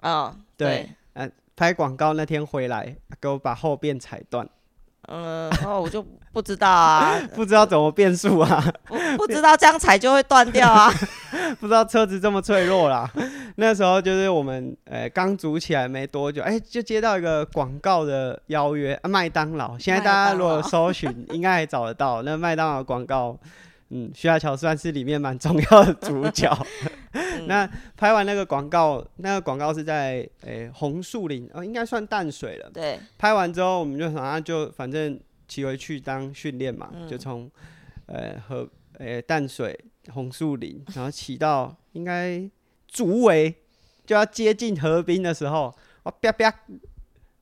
B: 哦，对，
A: 嗯、呃，拍广告那天回来给我把后边踩断。
B: 嗯，然后我就不知道啊，[laughs]
A: 不知道怎么变速啊，[laughs]
B: 不不知道这样踩就会断掉啊，[laughs]
A: 不知道车子这么脆弱啦。那时候就是我们呃刚组起来没多久，哎、欸，就接到一个广告的邀约啊，麦当劳。现在大家如果搜寻，应该还找得到那麦当劳广告。嗯，徐亚乔算是里面蛮重要的主角。[laughs] 嗯、那拍完那个广告，那个广告是在诶红树林，哦，应该算淡水了。
B: 对。
A: 拍完之后，我们就马上就反正骑回去当训练嘛，嗯、就从呃和诶淡水红树林，然后骑到应该竹围，就要接近河滨的时候，我啪啪，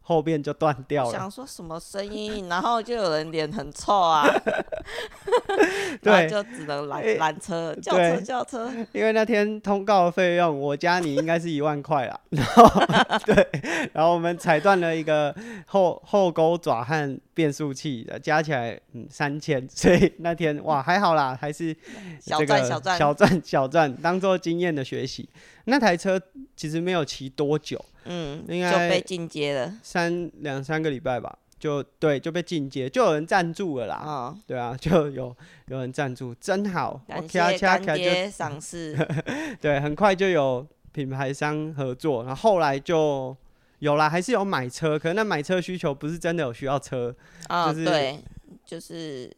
A: 后边就断掉了。
B: 想说什么声音，然后就有人脸很臭啊，[laughs] [laughs]
A: 对，
B: 就只能拦拦车，叫车叫车。[laughs]
A: 因为那天通告费用，我加你应该是一万块啦。然后对，然后我们踩断了一个后后钩爪和变速器，加起来嗯三千，[laughs] 所以那天哇还好啦，还是
B: 小赚小赚
A: 小赚小赚，当做经验的学习。那台车其实没有骑多久，
B: 嗯，应该就被进阶了，
A: 三两三个礼拜吧，就对，就被进阶，就有人赞助了啦，哦、对啊，就有有人赞助，真好，
B: 感谢干爹赏识，[laughs]
A: 对，很快就有品牌商合作，然后后来就有啦，还是有买车，可能那买车需求不是真的有需要车，
B: 哦、
A: 就是
B: 对，就是。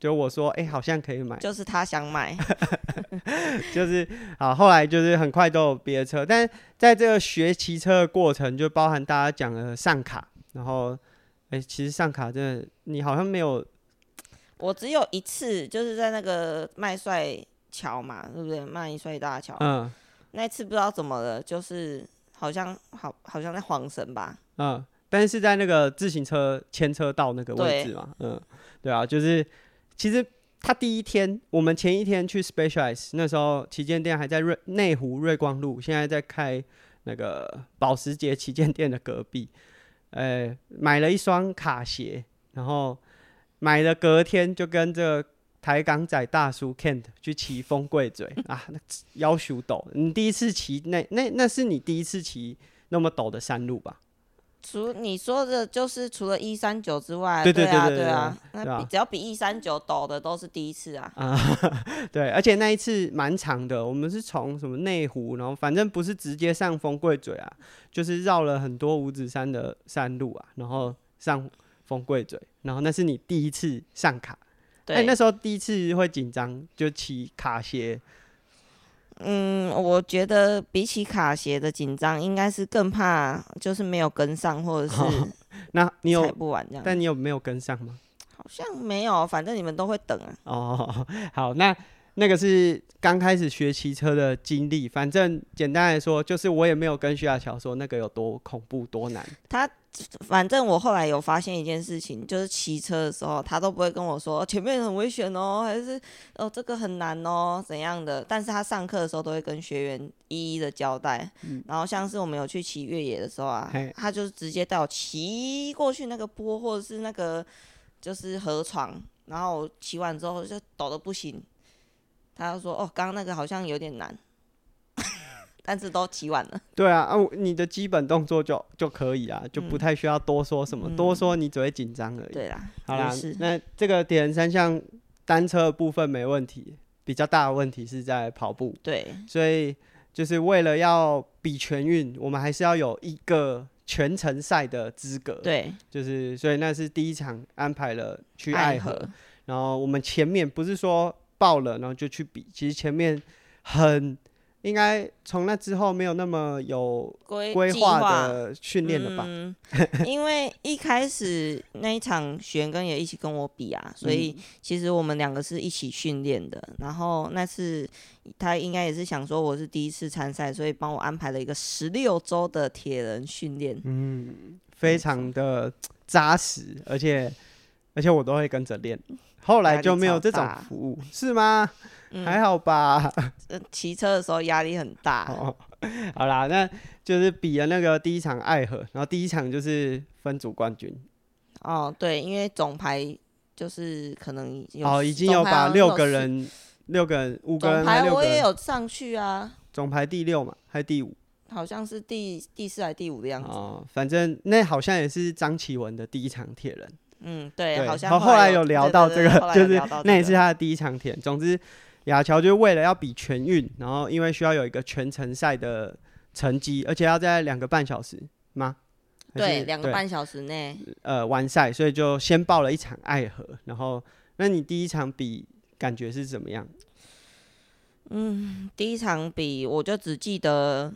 A: 就我说，哎、欸，好像可以买，
B: 就是他想买，[laughs]
A: 就是好，后来就是很快都有别的车，但在这个学骑车的过程，就包含大家讲的上卡，然后，哎、欸，其实上卡真的，你好像没有，[tsk]
B: 我只有一次，就是在那个麦帅桥嘛，对不对？麦帅大桥，
A: 嗯，
B: 那次不知道怎么了，就是好像好，好像在晃神吧，
A: 嗯，但是在那个自行车牵车道那个位置嘛，嗯，对啊，就是。其实他第一天，我们前一天去 Specialized，那时候旗舰店还在瑞内湖瑞光路，现在在开那个保时捷旗舰店的隔壁。呃，买了一双卡鞋，然后买了隔天就跟这个台港仔大叔 Kent 去骑风柜嘴 [laughs] 啊，那腰手抖。你第一次骑那那那是你第一次骑那么陡的山路吧？
B: 除你说的，就是除了一三九之外，
A: 对对
B: 对啊，那比只要比一三九陡的都是第一次啊。
A: 啊，[laughs] 对，而且那一次蛮长的，我们是从什么内湖，然后反正不是直接上风柜嘴啊，就是绕了很多五指山的山路啊，然后上风柜嘴，然后那是你第一次上卡，对，欸、那时候第一次会紧张，就骑卡鞋。
B: 嗯，我觉得比起卡鞋的紧张，应该是更怕就是没有跟上，或者是 [laughs]
A: 那你有
B: 踩不完这样。
A: 但你有没有跟上吗？
B: 好像没有，反正你们都会等啊。
A: 哦，[laughs] 好，那那个是刚开始学骑车的经历。反正简单来说，就是我也没有跟徐亚乔说那个有多恐怖多难。
B: 他。反正我后来有发现一件事情，就是骑车的时候，他都不会跟我说前面很危险哦，还是哦这个很难哦怎样的。但是他上课的时候都会跟学员一一的交代。嗯、然后像是我们有去骑越野的时候啊，他就是直接带我骑过去那个坡，或者是那个就是河床，然后骑完之后就抖得不行。他就说哦，刚刚那个好像有点难。但是都骑完了。对啊，
A: 啊，你的基本动作就就可以啊，就不太需要多说什么，嗯、多说你只会紧张而已。
B: 对啦，
A: 好啦，是那这个铁人三项单车的部分没问题，比较大的问题是在跑步。
B: 对，
A: 所以就是为了要比全运，我们还是要有一个全程赛的资格。
B: 对，
A: 就是所以那是第一场安排了去爱河，然后我们前面不是说报了然后就去比，其实前面很。应该从那之后没有那么有规划的训练了吧？
B: 嗯，因为一开始那一场玄根也一起跟我比啊，所以其实我们两个是一起训练的。然后那次他应该也是想说我是第一次参赛，所以帮我安排了一个十六周的铁人训练。
A: 嗯，非常的扎实，而且而且我都会跟着练。后来就没有这种服务，是吗？嗯、还好吧，
B: 骑车的时候压力很大。
A: 哦。好啦，那就是比了那个第一场爱河，然后第一场就是分组冠军。
B: 哦，对，因为总排就是可能有
A: 哦，已经有把六个人、六个人、五个人还六个人，
B: 总排我也有上去啊。
A: 总排第六嘛，还是第五？
B: 好像是第第四还是第五的样子。
A: 哦，反正那好像也是张启文的第一场铁人。
B: 嗯，对，
A: 对
B: 好像
A: 后来有聊到
B: 这个，
A: 就是那也是他的第一场铁。总之。亚乔就为了要比全运，然后因为需要有一个全程赛的成绩，而且要在两个半小时吗？
B: 对，两个半小时内
A: 呃完赛，所以就先报了一场爱河。然后，那你第一场比感觉是怎么样？
B: 嗯，第一场比我就只记得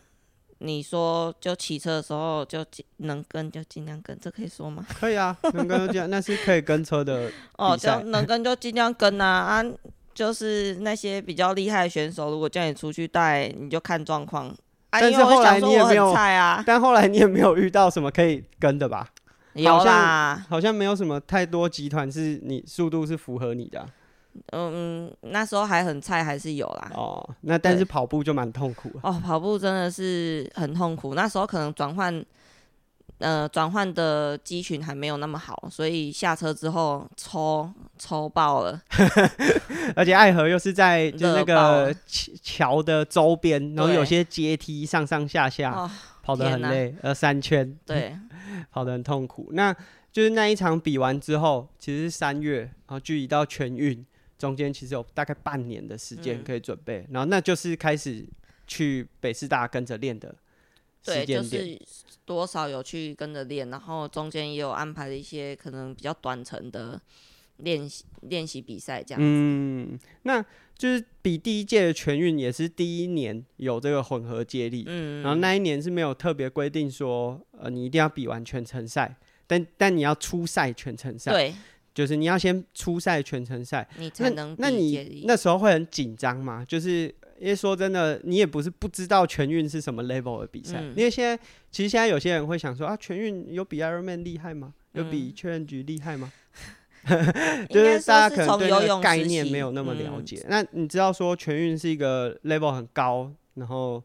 B: 你说就骑车的时候就能跟就尽量跟，这可以说吗？
A: 可以啊，能跟就尽量，那是可以跟车的 [laughs]
B: 哦，就能跟就尽量跟啊啊。就是那些比较厉害的选手，如果叫你出去带，你就看状况
A: 但是后来你也没有
B: 菜啊，
A: 但后来你也没有遇到什么可以跟的吧？
B: 有啦，
A: 好像没有什么太多集团是你速度是符合你的、啊。
B: 嗯，那时候还很菜，还是有啦。
A: 哦，那但是跑步就蛮痛苦。
B: 哦，跑步真的是很痛苦。那时候可能转换，呃，转换的肌群还没有那么好，所以下车之后抽抽爆了。[laughs]
A: 而且爱河又是在就那个桥的周边，然后有些阶梯上上下下，哦、跑得很累，呃，三圈，
B: 对，[laughs]
A: 跑得很痛苦。那就是那一场比完之后，其实是三月，然后距离到全运。中间其实有大概半年的时间可以准备，嗯，然后那就是开始去北师大跟着练的。
B: 对，就是多少有去跟着练，然后中间也有安排了一些可能比较短程的练习练习比赛这样子。
A: 嗯，那就是比第一届的全运也是第一年有这个混合接力，嗯，然后那一年是没有特别规定说，呃，你一定要比完全程赛，但但你要初赛全程赛。
B: 对。
A: 就是你要先初赛全程赛，
B: 你才能
A: 那。那你那时候会很紧张吗？就是因为说真的，你也不是不知道全运是什么 level 的比赛，嗯。因为现在其实现在有些人会想说啊，全运有比 Ironman 厉害吗？有比 Challenge 厉害吗？嗯、[laughs] [laughs] 就是大家可能对那个概念没有那么了解。嗯、那你知道说全运是一个 level 很高，然后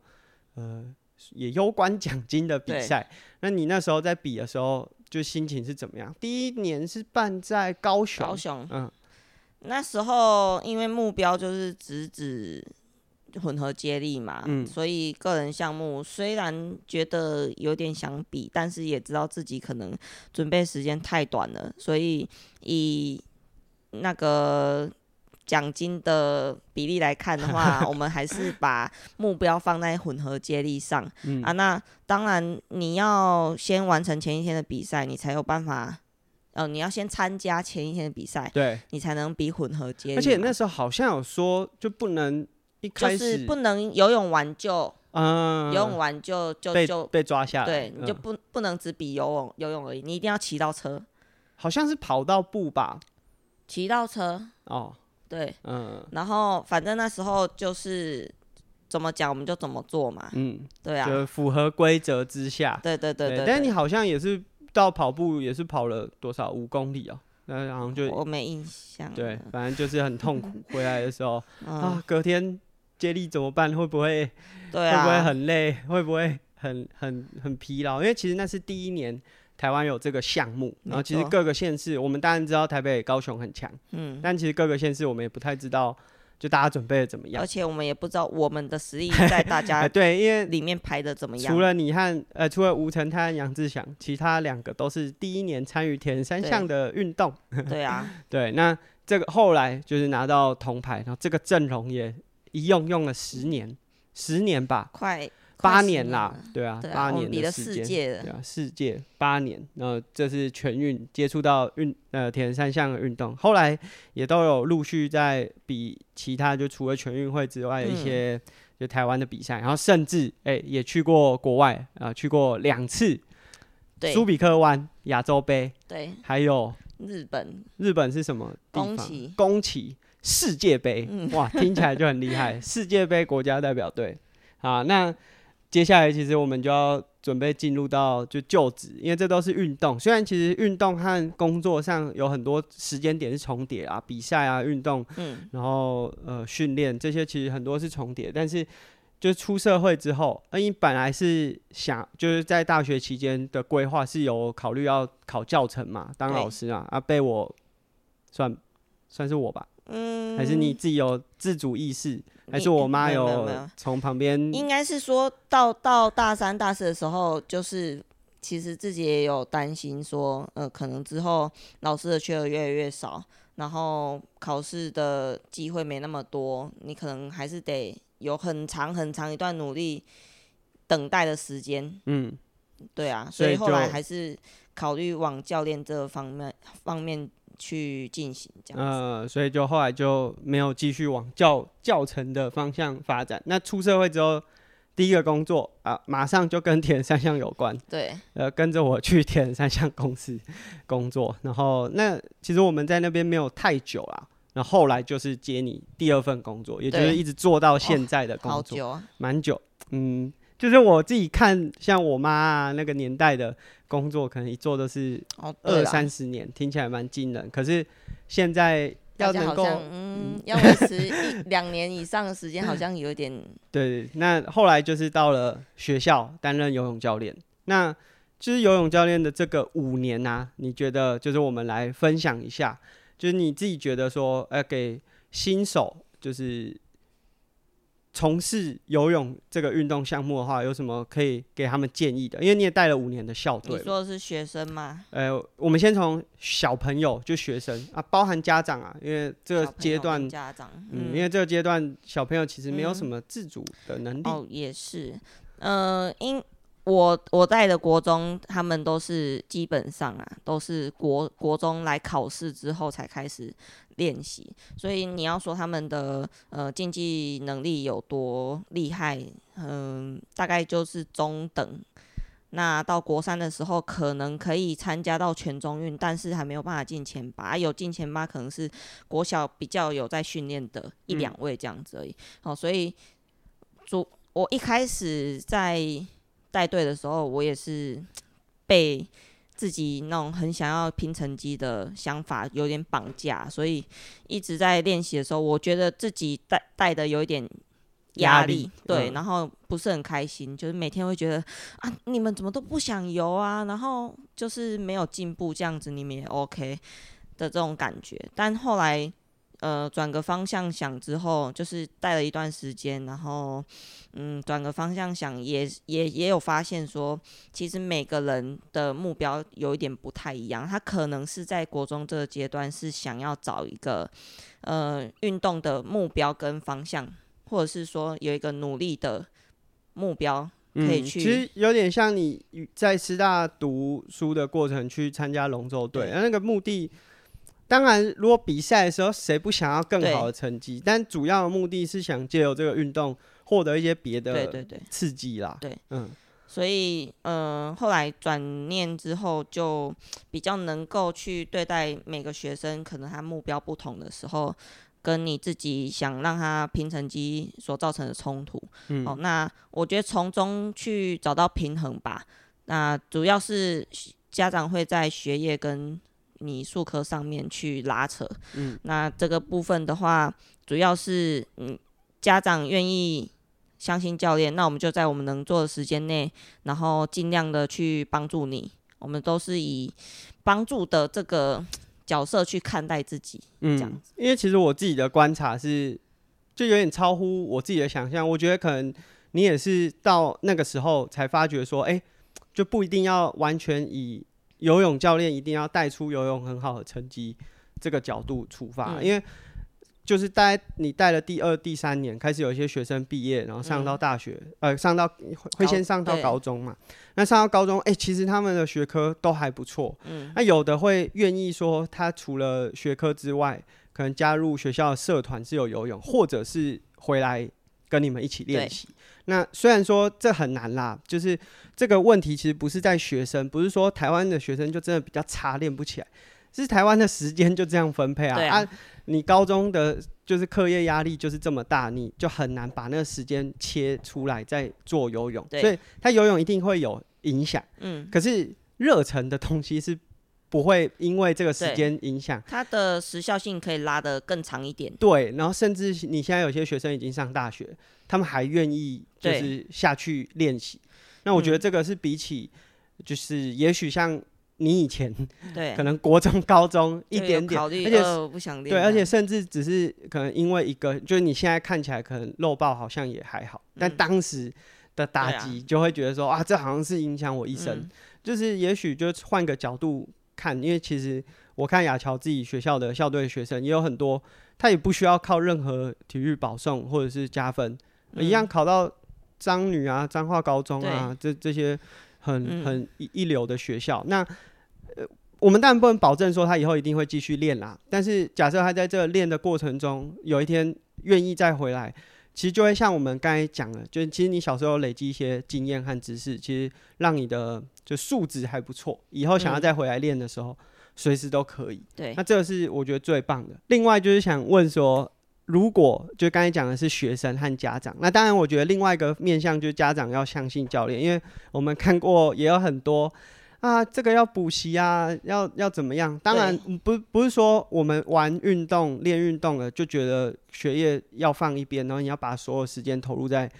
A: 呃也攸关奖金的比赛。那你那时候在比的时候，就心情是怎么样？第一年是办在高雄，
B: 高雄，嗯，那时候因为目标就是直指混合接力嘛，嗯，所以个人项目虽然觉得有点想比，但是也知道自己可能准备时间太短了，所以以那个。奖金的比例来看的话，[laughs] 我们还是把目标放在混合接力上、嗯、啊。那当然，你要先完成前一天的比赛，你才有办法。呃，你要先参加前一天的比赛，
A: 对，
B: 你才能比混合接力。
A: 而且那时候好像有说，就不能一开始、
B: 就是、不能游泳完就，嗯，游泳完就就
A: 被
B: 就
A: 被抓下来。
B: 对，你就不、嗯、不能只比游泳游泳而已，你一定要骑到车。
A: 好像是跑到步吧，
B: 骑到车哦。对，嗯，然后反正那时候就是怎么讲我们就怎么做嘛，嗯，对啊，
A: 就符合规则之下，
B: 对对对对，对。
A: 但是你好像也是到跑步也是跑了多少五公里哦，那然后就
B: 我没印象，
A: 对，反正就是很痛苦。回来的时候、[laughs] 嗯、啊，隔天接力怎么办？会不会？对啊，会不会很累？会不会很很很疲劳？因为其实那是第一年。台湾有这个项目，然后其实各个县市，我们当然知道台北、高雄很强，嗯，但其实各个县市我们也不太知道，就大家准备的怎么样，
B: 而且我们也不知道我们的实力在大家 [laughs]
A: 对，因为
B: 里面排的怎么样。
A: 除了你和呃，除了吴成泰和杨志祥，其他两个都是第一年参与铁人三项的运动。
B: 对啊，[laughs]
A: 对，那这个后来就是拿到铜牌，然后这个阵容也一用用了十年，十年吧，
B: 快。
A: 八年啦，对啊，
B: 对啊
A: 八年的时间，对啊，世界八年，然后这是全运接触到运呃铁人三项的运动，后来也都有陆续在比其他，就除了全运会之外的一些、嗯、就台湾的比赛，然后甚至哎、欸、也去过国外啊、呃，去过两次，苏比克湾亚洲杯，对，还有
B: 日本，日
A: 本是什么地方？宫
B: 崎，
A: 宫崎世界杯、嗯，哇，听起来就很厉害，[laughs] 世界杯国家代表队啊，那。接下来，其实我们就要准备进入到就就职，因为这都是运动。虽然其实运动和工作上有很多时间点是重叠啊，比赛啊，运动，嗯，然后呃训练这些其实很多是重叠。但是就出社会之后，那你本来是想就是在大学期间的规划是有考虑要考教程嘛，当老师啊，啊被我算算是我吧，嗯，还是你自己有自主意识？还是我妈有从旁边，
B: 应该是说到到大三、大四的时候，就是其实自己也有担心说，呃，可能之后老师的缺额越来越少，然后考试的机会没那么多，你可能还是得有很长很长一段努力等待的时间。嗯，对啊，所以后来还是考虑往教练这方面方面。去进行这样子，
A: 呃，所以就后来就没有继续往教教程的方向发展。那出社会之后，第一个工作啊，马上就跟铁人三项有关。[laughs]
B: 对，
A: 呃，跟着我去铁人三项公司工作。然后那其实我们在那边没有太久啦。那后后来就是接你第二份工作，也就是一直做到现在的工作，蛮久，啊，蛮久。嗯，就是我自己看，像我妈啊那个年代的工作，可能一做都是二三十年，听起来蛮惊人。可是现在要能够，
B: 嗯，要维持一两年以上的时间，好像有点。[laughs]
A: 对，那后来就是到了学校担任游泳教练。那就是游泳教练的这个五年啊，你觉得就是我们来分享一下，就是你自己觉得说，呃，给新手就是。从事游泳这个运动项目的话，有什么可以给他们建议的？因为你也带了五年的校队。
B: 你说的是学生吗？
A: 呃，我们先从小朋友，就学生啊，包含家长啊，因为这个阶段
B: 家长，
A: 嗯，因为这个阶段小朋友其实没有什么自主的能力。
B: 嗯、哦，也是，呃，因。我我在的国中，他们都是基本上啊，都是国国中来考试之后才开始练习，所以你要说他们的呃竞技能力有多厉害，嗯、呃，大概就是中等。那到国三的时候，可能可以参加到全中运，但是还没有办法进前八。有进前八，可能是国小比较有在训练的一两位这样子而已。好、嗯哦，所以主我一开始在。带队的时候，我也是被自己那种很想要拼成绩的想法有点绑架，所以一直在练习的时候，我觉得自己带带的有一点压力，力对，嗯、然后不是很开心，就是每天会觉得啊，你们怎么都不想游啊，然后就是没有进步这样子，你们也 OK 的这种感觉，但后来。呃，转个方向想之后，就是带了一段时间，然后，嗯，转个方向想也，也也也有发现说，其实每个人的目标有一点不太一样。他可能是在国中这个阶段是想要找一个，呃，运动的目标跟方向，或者是说有一个努力的目标可以去。嗯，其实
A: 有点像你在师大读书的过程去参加龙舟队，那个目的。当然，如果比赛的时候，谁不想要更好的成绩？但主要的目的是想借由这个运动获得一些别的刺激啦。
B: 对，嗯，所以，嗯、呃，后来转念之后，就比较能够去对待每个学生，可能他目标不同的时候，跟你自己想让他拼成绩所造成的冲突。嗯，哦，那我觉得从中去找到平衡吧。那主要是家长会在学业跟你术科上面去拉扯，嗯，那这个部分的话，主要是嗯家长愿意相信教练，那我们就在我们能做的时间内，然后尽量的去帮助你。我们都是以帮助的这个角色去看待自己，嗯，这样子。
A: 因为其实我自己的观察是，就有点超乎我自己的想象。我觉得可能你也是到那个时候才发觉说，哎、欸，就不一定要完全以。游泳教练一定要带出游泳很好的成绩，这个角度出发，嗯、因为就是带你带了第二、第三年，开始有一些学生毕业，然后上到大学，嗯、呃，上到会先上到高中嘛。那上到高中，哎、欸，其实他们的学科都还不错。嗯，那有的会愿意说，他除了学科之外，可能加入学校的社团是有游泳，或者是回来跟你们一起练习。那虽然说这很难啦，就是这个问题其实不是在学生，不是说台湾的学生就真的比较差练不起来，是台湾的时间就这样分配啊。啊，啊，你高中的就是课业压力就是这么大，你就很难把那个时间切出来再做游泳，所以他游泳一定会有影响。嗯，可是热忱的东西是不会因为这个时间影响，
B: 它的时效性可以拉得更长一点。
A: 对，然后甚至你现在有些学生已经上大学。他们还愿意就是下去练习，那我觉得这个是比起就是也许像你以前对。可能国中高中一点点，而且
B: 不想练，
A: 对，而且甚至只是可能因为一个，就是你现在看起来可能漏报好像也还好，但当时的打击就会觉得说啊，这好像是影响我一生。就是也许就换个角度看，因为其实我看亚乔自己学校的校队学生也有很多，他也不需要靠任何体育保送或者是加分。一样考到彰女啊、彰化高中啊，这这些很很一一流的学校。那呃，我们当然不能保证说他以后一定会继续练啦。但是假设他在这练的过程中，有一天愿意再回来，其实就会像我们刚才讲的，就是其实你小时候累积一些经验和知识，其实让你的就素质还不错。以后想要再回来练的时候，随时都可以。对，那这个是我觉得最棒的。另外就是想问说。如果就刚才讲的是学生和家长，那当然我觉得另外一个面向就是家长要相信教练，因为我们看过也有很多啊，这个要补习啊，要要怎么样？当然不不是说我们玩运动练运动了就觉得学业要放一边，然后你要把所有时间投入在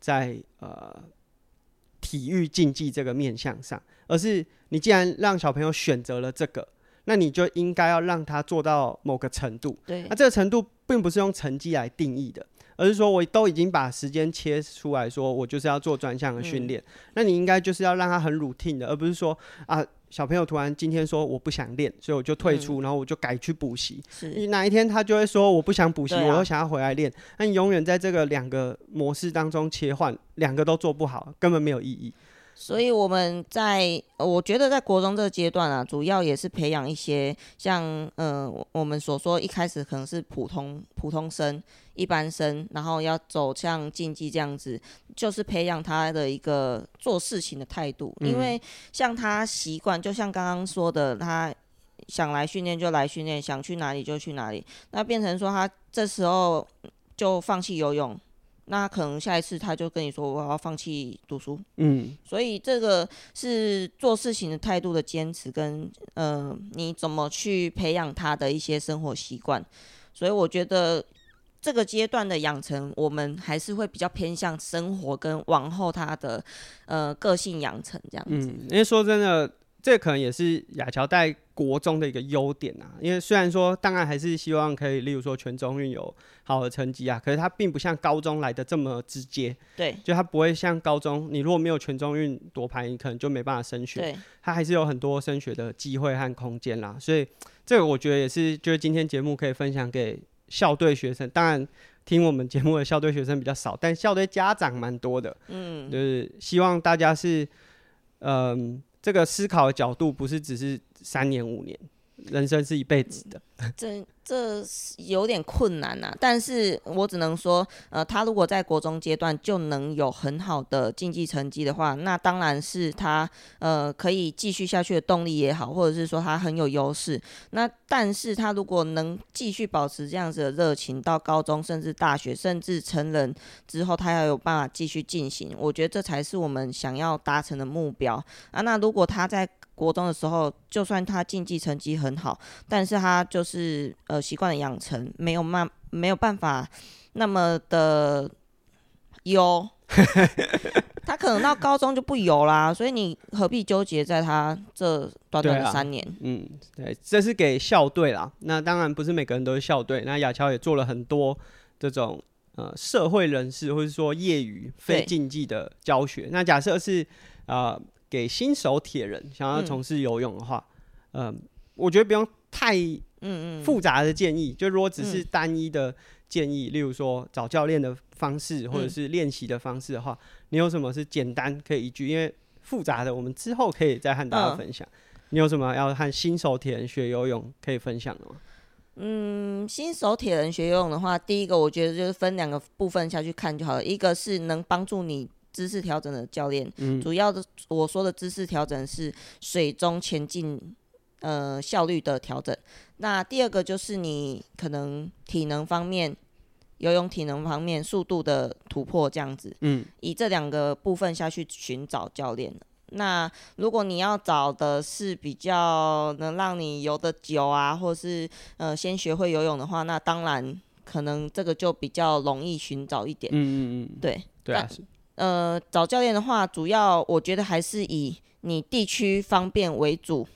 A: 在呃体育竞技这个面向上，而是你既然让小朋友选择了这个。那你就应该要让他做到某个程度，
B: 对，
A: 那这个程度并不是用成绩来定义的，而是说我都已经把时间切出来说，我就是要做专项的训练。嗯、那你应该就是要让他很 routine 的，而不是说啊，小朋友突然今天说我不想练，所以我就退出，嗯、然后我就改去补习。你哪一天他就会说我不想补习，啊、我又想要回来练，那你永远在这个两个模式当中切换，两个都做不好，根本没有意义。
B: 所以我们在，我觉得在国中这个阶段啊，主要也是培养一些像，嗯、呃，我们所说一开始可能是普通普通生、一般生，然后要走向竞技这样子，就是培养他的一个做事情的态度。嗯、因为像他习惯，就像刚刚说的，他想来训练就来训练，想去哪里就去哪里，那变成说他这时候就放弃游泳。那可能下一次他就跟你说，我要放弃读书，
A: 嗯，
B: 所以这个是做事情的态度的坚持跟呃你怎么去培养他的一些生活习惯，所以我觉得这个阶段的养成，我们还是会比较偏向生活跟往后他的呃个性养成这样子。
A: 嗯，因为说真的。这可能也是亚乔在国中的一个优点啊，因为虽然说当然还是希望可以，例如说全中运有好的成绩啊，可是它并不像高中来的这么直接。
B: 对，
A: 就它不会像高中，你如果没有全中运夺牌，你可能就没办法升学。对，它还是有很多升学的机会和空间啦。所以这个我觉得也是，就是今天节目可以分享给校队学生。当然听我们节目的校队学生比较少，但校队家长蛮多的。嗯，就是希望大家是，嗯、呃。这个思考的角度不是只是三年五年，人生是一辈子的。[laughs]
B: 这这有点困难呐、啊，但是我只能说，呃，他如果在国中阶段就能有很好的竞技成绩的话，那当然是他呃可以继续下去的动力也好，或者是说他很有优势。那但是他如果能继续保持这样子的热情，到高中甚至大学甚至成人之后，他要有办法继续进行，我觉得这才是我们想要达成的目标啊。那如果他在国中的时候，就算他竞技成绩很好，但是他就是呃习惯的养成没有慢没有办法那么的优，[laughs] 他可能到高中就不游啦，所以你何必纠结在他这短短的三年？
A: 啊、嗯，对，这是给校队啦。那当然不是每个人都是校队，那亚乔也做了很多这种呃社会人士或者说业余非竞技的教学。那假设是啊。呃给新手铁人想要从事游泳的话，嗯、呃，我觉得不用太嗯复杂的建议，嗯嗯就如果只是单一的建议，嗯、例如说找教练的方式或者是练习的方式的话，嗯、你有什么是简单可以依据？因为复杂的我们之后可以再和大家分享。嗯、你有什么要和新手铁人学游泳可以分享的吗？
B: 嗯，新手铁人学游泳的话，第一个我觉得就是分两个部分下去看就好了，一个是能帮助你。姿势调整的教练，嗯、主要的我说的姿势调整是水中前进，呃，效率的调整。那第二个就是你可能体能方面，游泳体能方面速度的突破这样子。嗯，以这两个部分下去寻找教练。那如果你要找的是比较能让你游得久啊，或是呃先学会游泳的话，那当然可能这个就比较容易寻找一点。嗯嗯嗯，对对啊。呃，找教练的话，主要我觉得还是以你地区方便为主，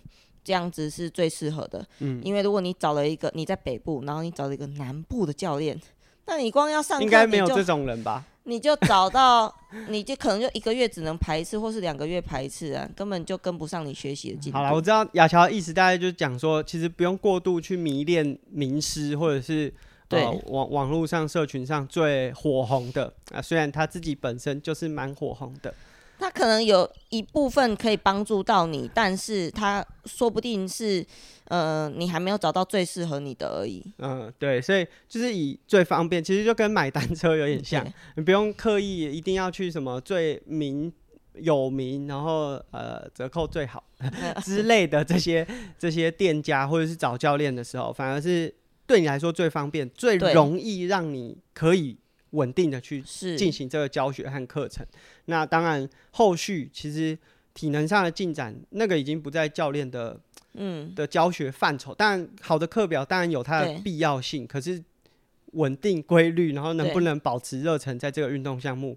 B: 这样子是最适合的。嗯，因为如果你找了一个你在北部，然后你找了一个南部的教练，那你光要上课，
A: 应该没有这种人吧？[laughs]
B: 你就找到，你就可能就一个月只能排一次，或是两个月排一次啊，根本就跟不上你学习的进度。
A: 好了，我知道亚乔的意思，大概就是讲说，其实不用过度去迷恋名师，或者是。对，呃、网网络上、社群上最火红的啊，虽然他自己本身就是蛮火红的，
B: 他可能有一部分可以帮助到你，但是他说不定是，呃，你还没有找到最适合你的而已。
A: 嗯，对，所以就是以最方便，其实就跟买单车有点像，你不用刻意一定要去什么最名有名，然后呃折扣最好 [laughs] 之类的这些这些店家，或者是找教练的时候，反而是。对你来说最方便、最容易让你可以稳定的去进行这个教学和课程。那当然，后续其实体能上的进展，那个已经不在教练的嗯的教学范畴。但，好的课表当然有它的必要性，可是稳定规律，然后能不能保持热忱，在这个运动项目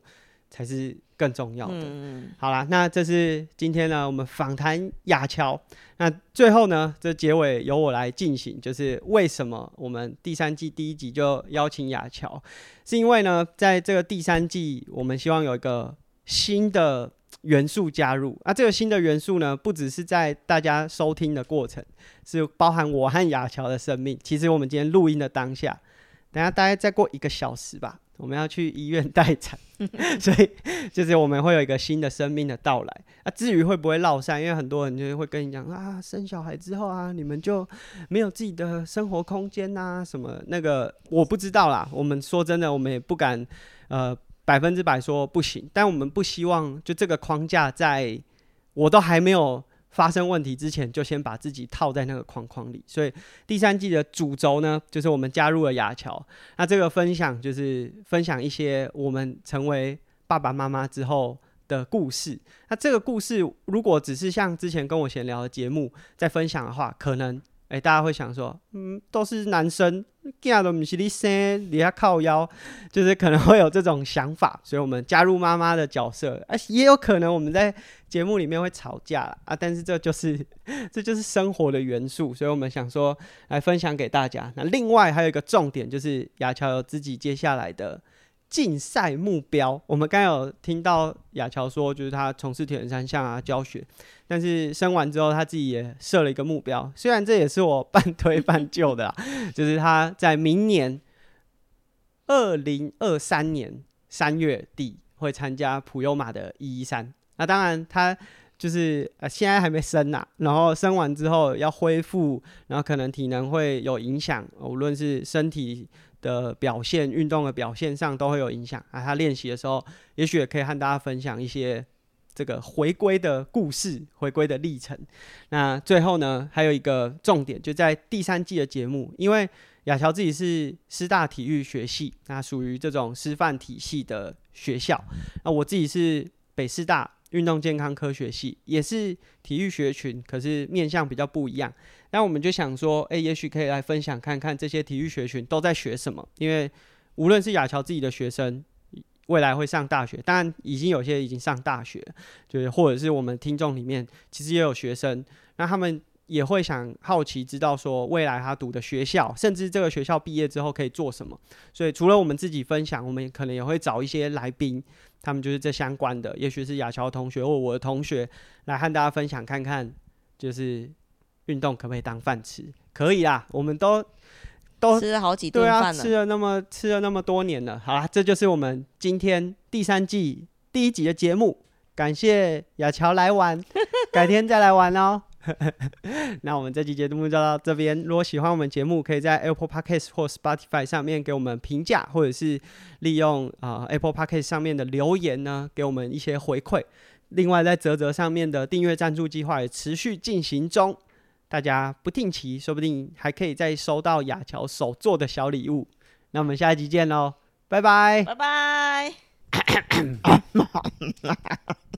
A: 才是更重要的。嗯、好啦，那这是今天呢，我们访谈雅乔。那最后呢，这结尾由我来进行，就是为什么我们第三季第一集就邀请雅乔，是因为呢，在这个第三季，我们希望有一个新的元素加入。那这个新的元素呢，不只是在大家收听的过程，是包含我和雅乔的生命。其实我们今天录音的当下，等下大概再过一个小时吧。我们要去医院待产，[laughs] 所以就是我们会有一个新的生命的到来。啊，至于会不会落散，因为很多人就会跟你讲啊，生小孩之后啊，你们就没有自己的生活空间呐，什么那个我不知道啦。我们说真的，我们也不敢呃百分之百说不行，但我们不希望就这个框架在我都还没有。发生问题之前，就先把自己套在那个框框里。所以第三季的主轴呢，就是我们加入了雅乔。那这个分享就是分享一些我们成为爸爸妈妈之后的故事。那这个故事如果只是像之前跟我闲聊的节目在分享的话，可能。哎、大家会想说，嗯，都是男生，囝都不是你生，你要靠腰，就是可能会有这种想法，所以我们加入妈妈的角色，啊，也有可能我们在节目里面会吵架啊，但是这就是这就是生活的元素，所以我们想说来分享给大家。那另外还有一个重点就是雅乔有自己接下来的。竞赛目标，我们刚有听到雅乔说，就是他从事铁人三项啊教学，但是生完之后他自己也设了一个目标，虽然这也是我半推 [laughs] 半就的啦，就是他在明年二零二三年三月底会参加普悠玛的一一三。那当然他就是呃现在还没生呐，然后生完之后要恢复，然后可能体能会有影响，无论是身体。的表现，运动的表现上都会有影响啊。他练习的时候，也许也可以和大家分享一些这个回归的故事、回归的历程。那最后呢，还有一个重点，就在第三季的节目，因为雅乔自己是师大体育学系，那属于这种师范体系的学校。那我自己是北师大。运动健康科学系也是体育学群，可是面向比较不一样。那我们就想说，诶、也许可以来分享看看这些体育学群都在学什么。因为无论是雅乔自己的学生，未来会上大学，当然已经有些已经上大学，就是或者是我们听众里面其实也有学生，那他们也会想好奇知道说，未来他读的学校，甚至这个学校毕业之后可以做什么。所以除了我们自己分享，我们可能也会找一些来宾。他们就是这相关的，也许是亚乔同学或我的同学来和大家分享看看，就是运动可不可以当饭吃？可以啦，我们都 [laughs] 都
B: 吃了好几顿饭了，
A: 对啊，吃了那么吃了那么多年了。好啦，这就是我们今天第三季第一集的节目。感谢亚乔来玩，[laughs] 改天再来玩哦。[laughs] 那我们这期节目就到这边。如果喜欢我们节目，可以在 Apple Podcast 或 Spotify 上面给我们评价，或者是利用啊、呃、Apple Podcast 上面的留言呢，给我们一些回馈。另外，在泽泽上面的订阅赞助计划也持续进行中，大家不定期，说不定还可以再收到雅乔手做的小礼物。那我们下一集见喽，拜拜，
B: 拜拜。[laughs]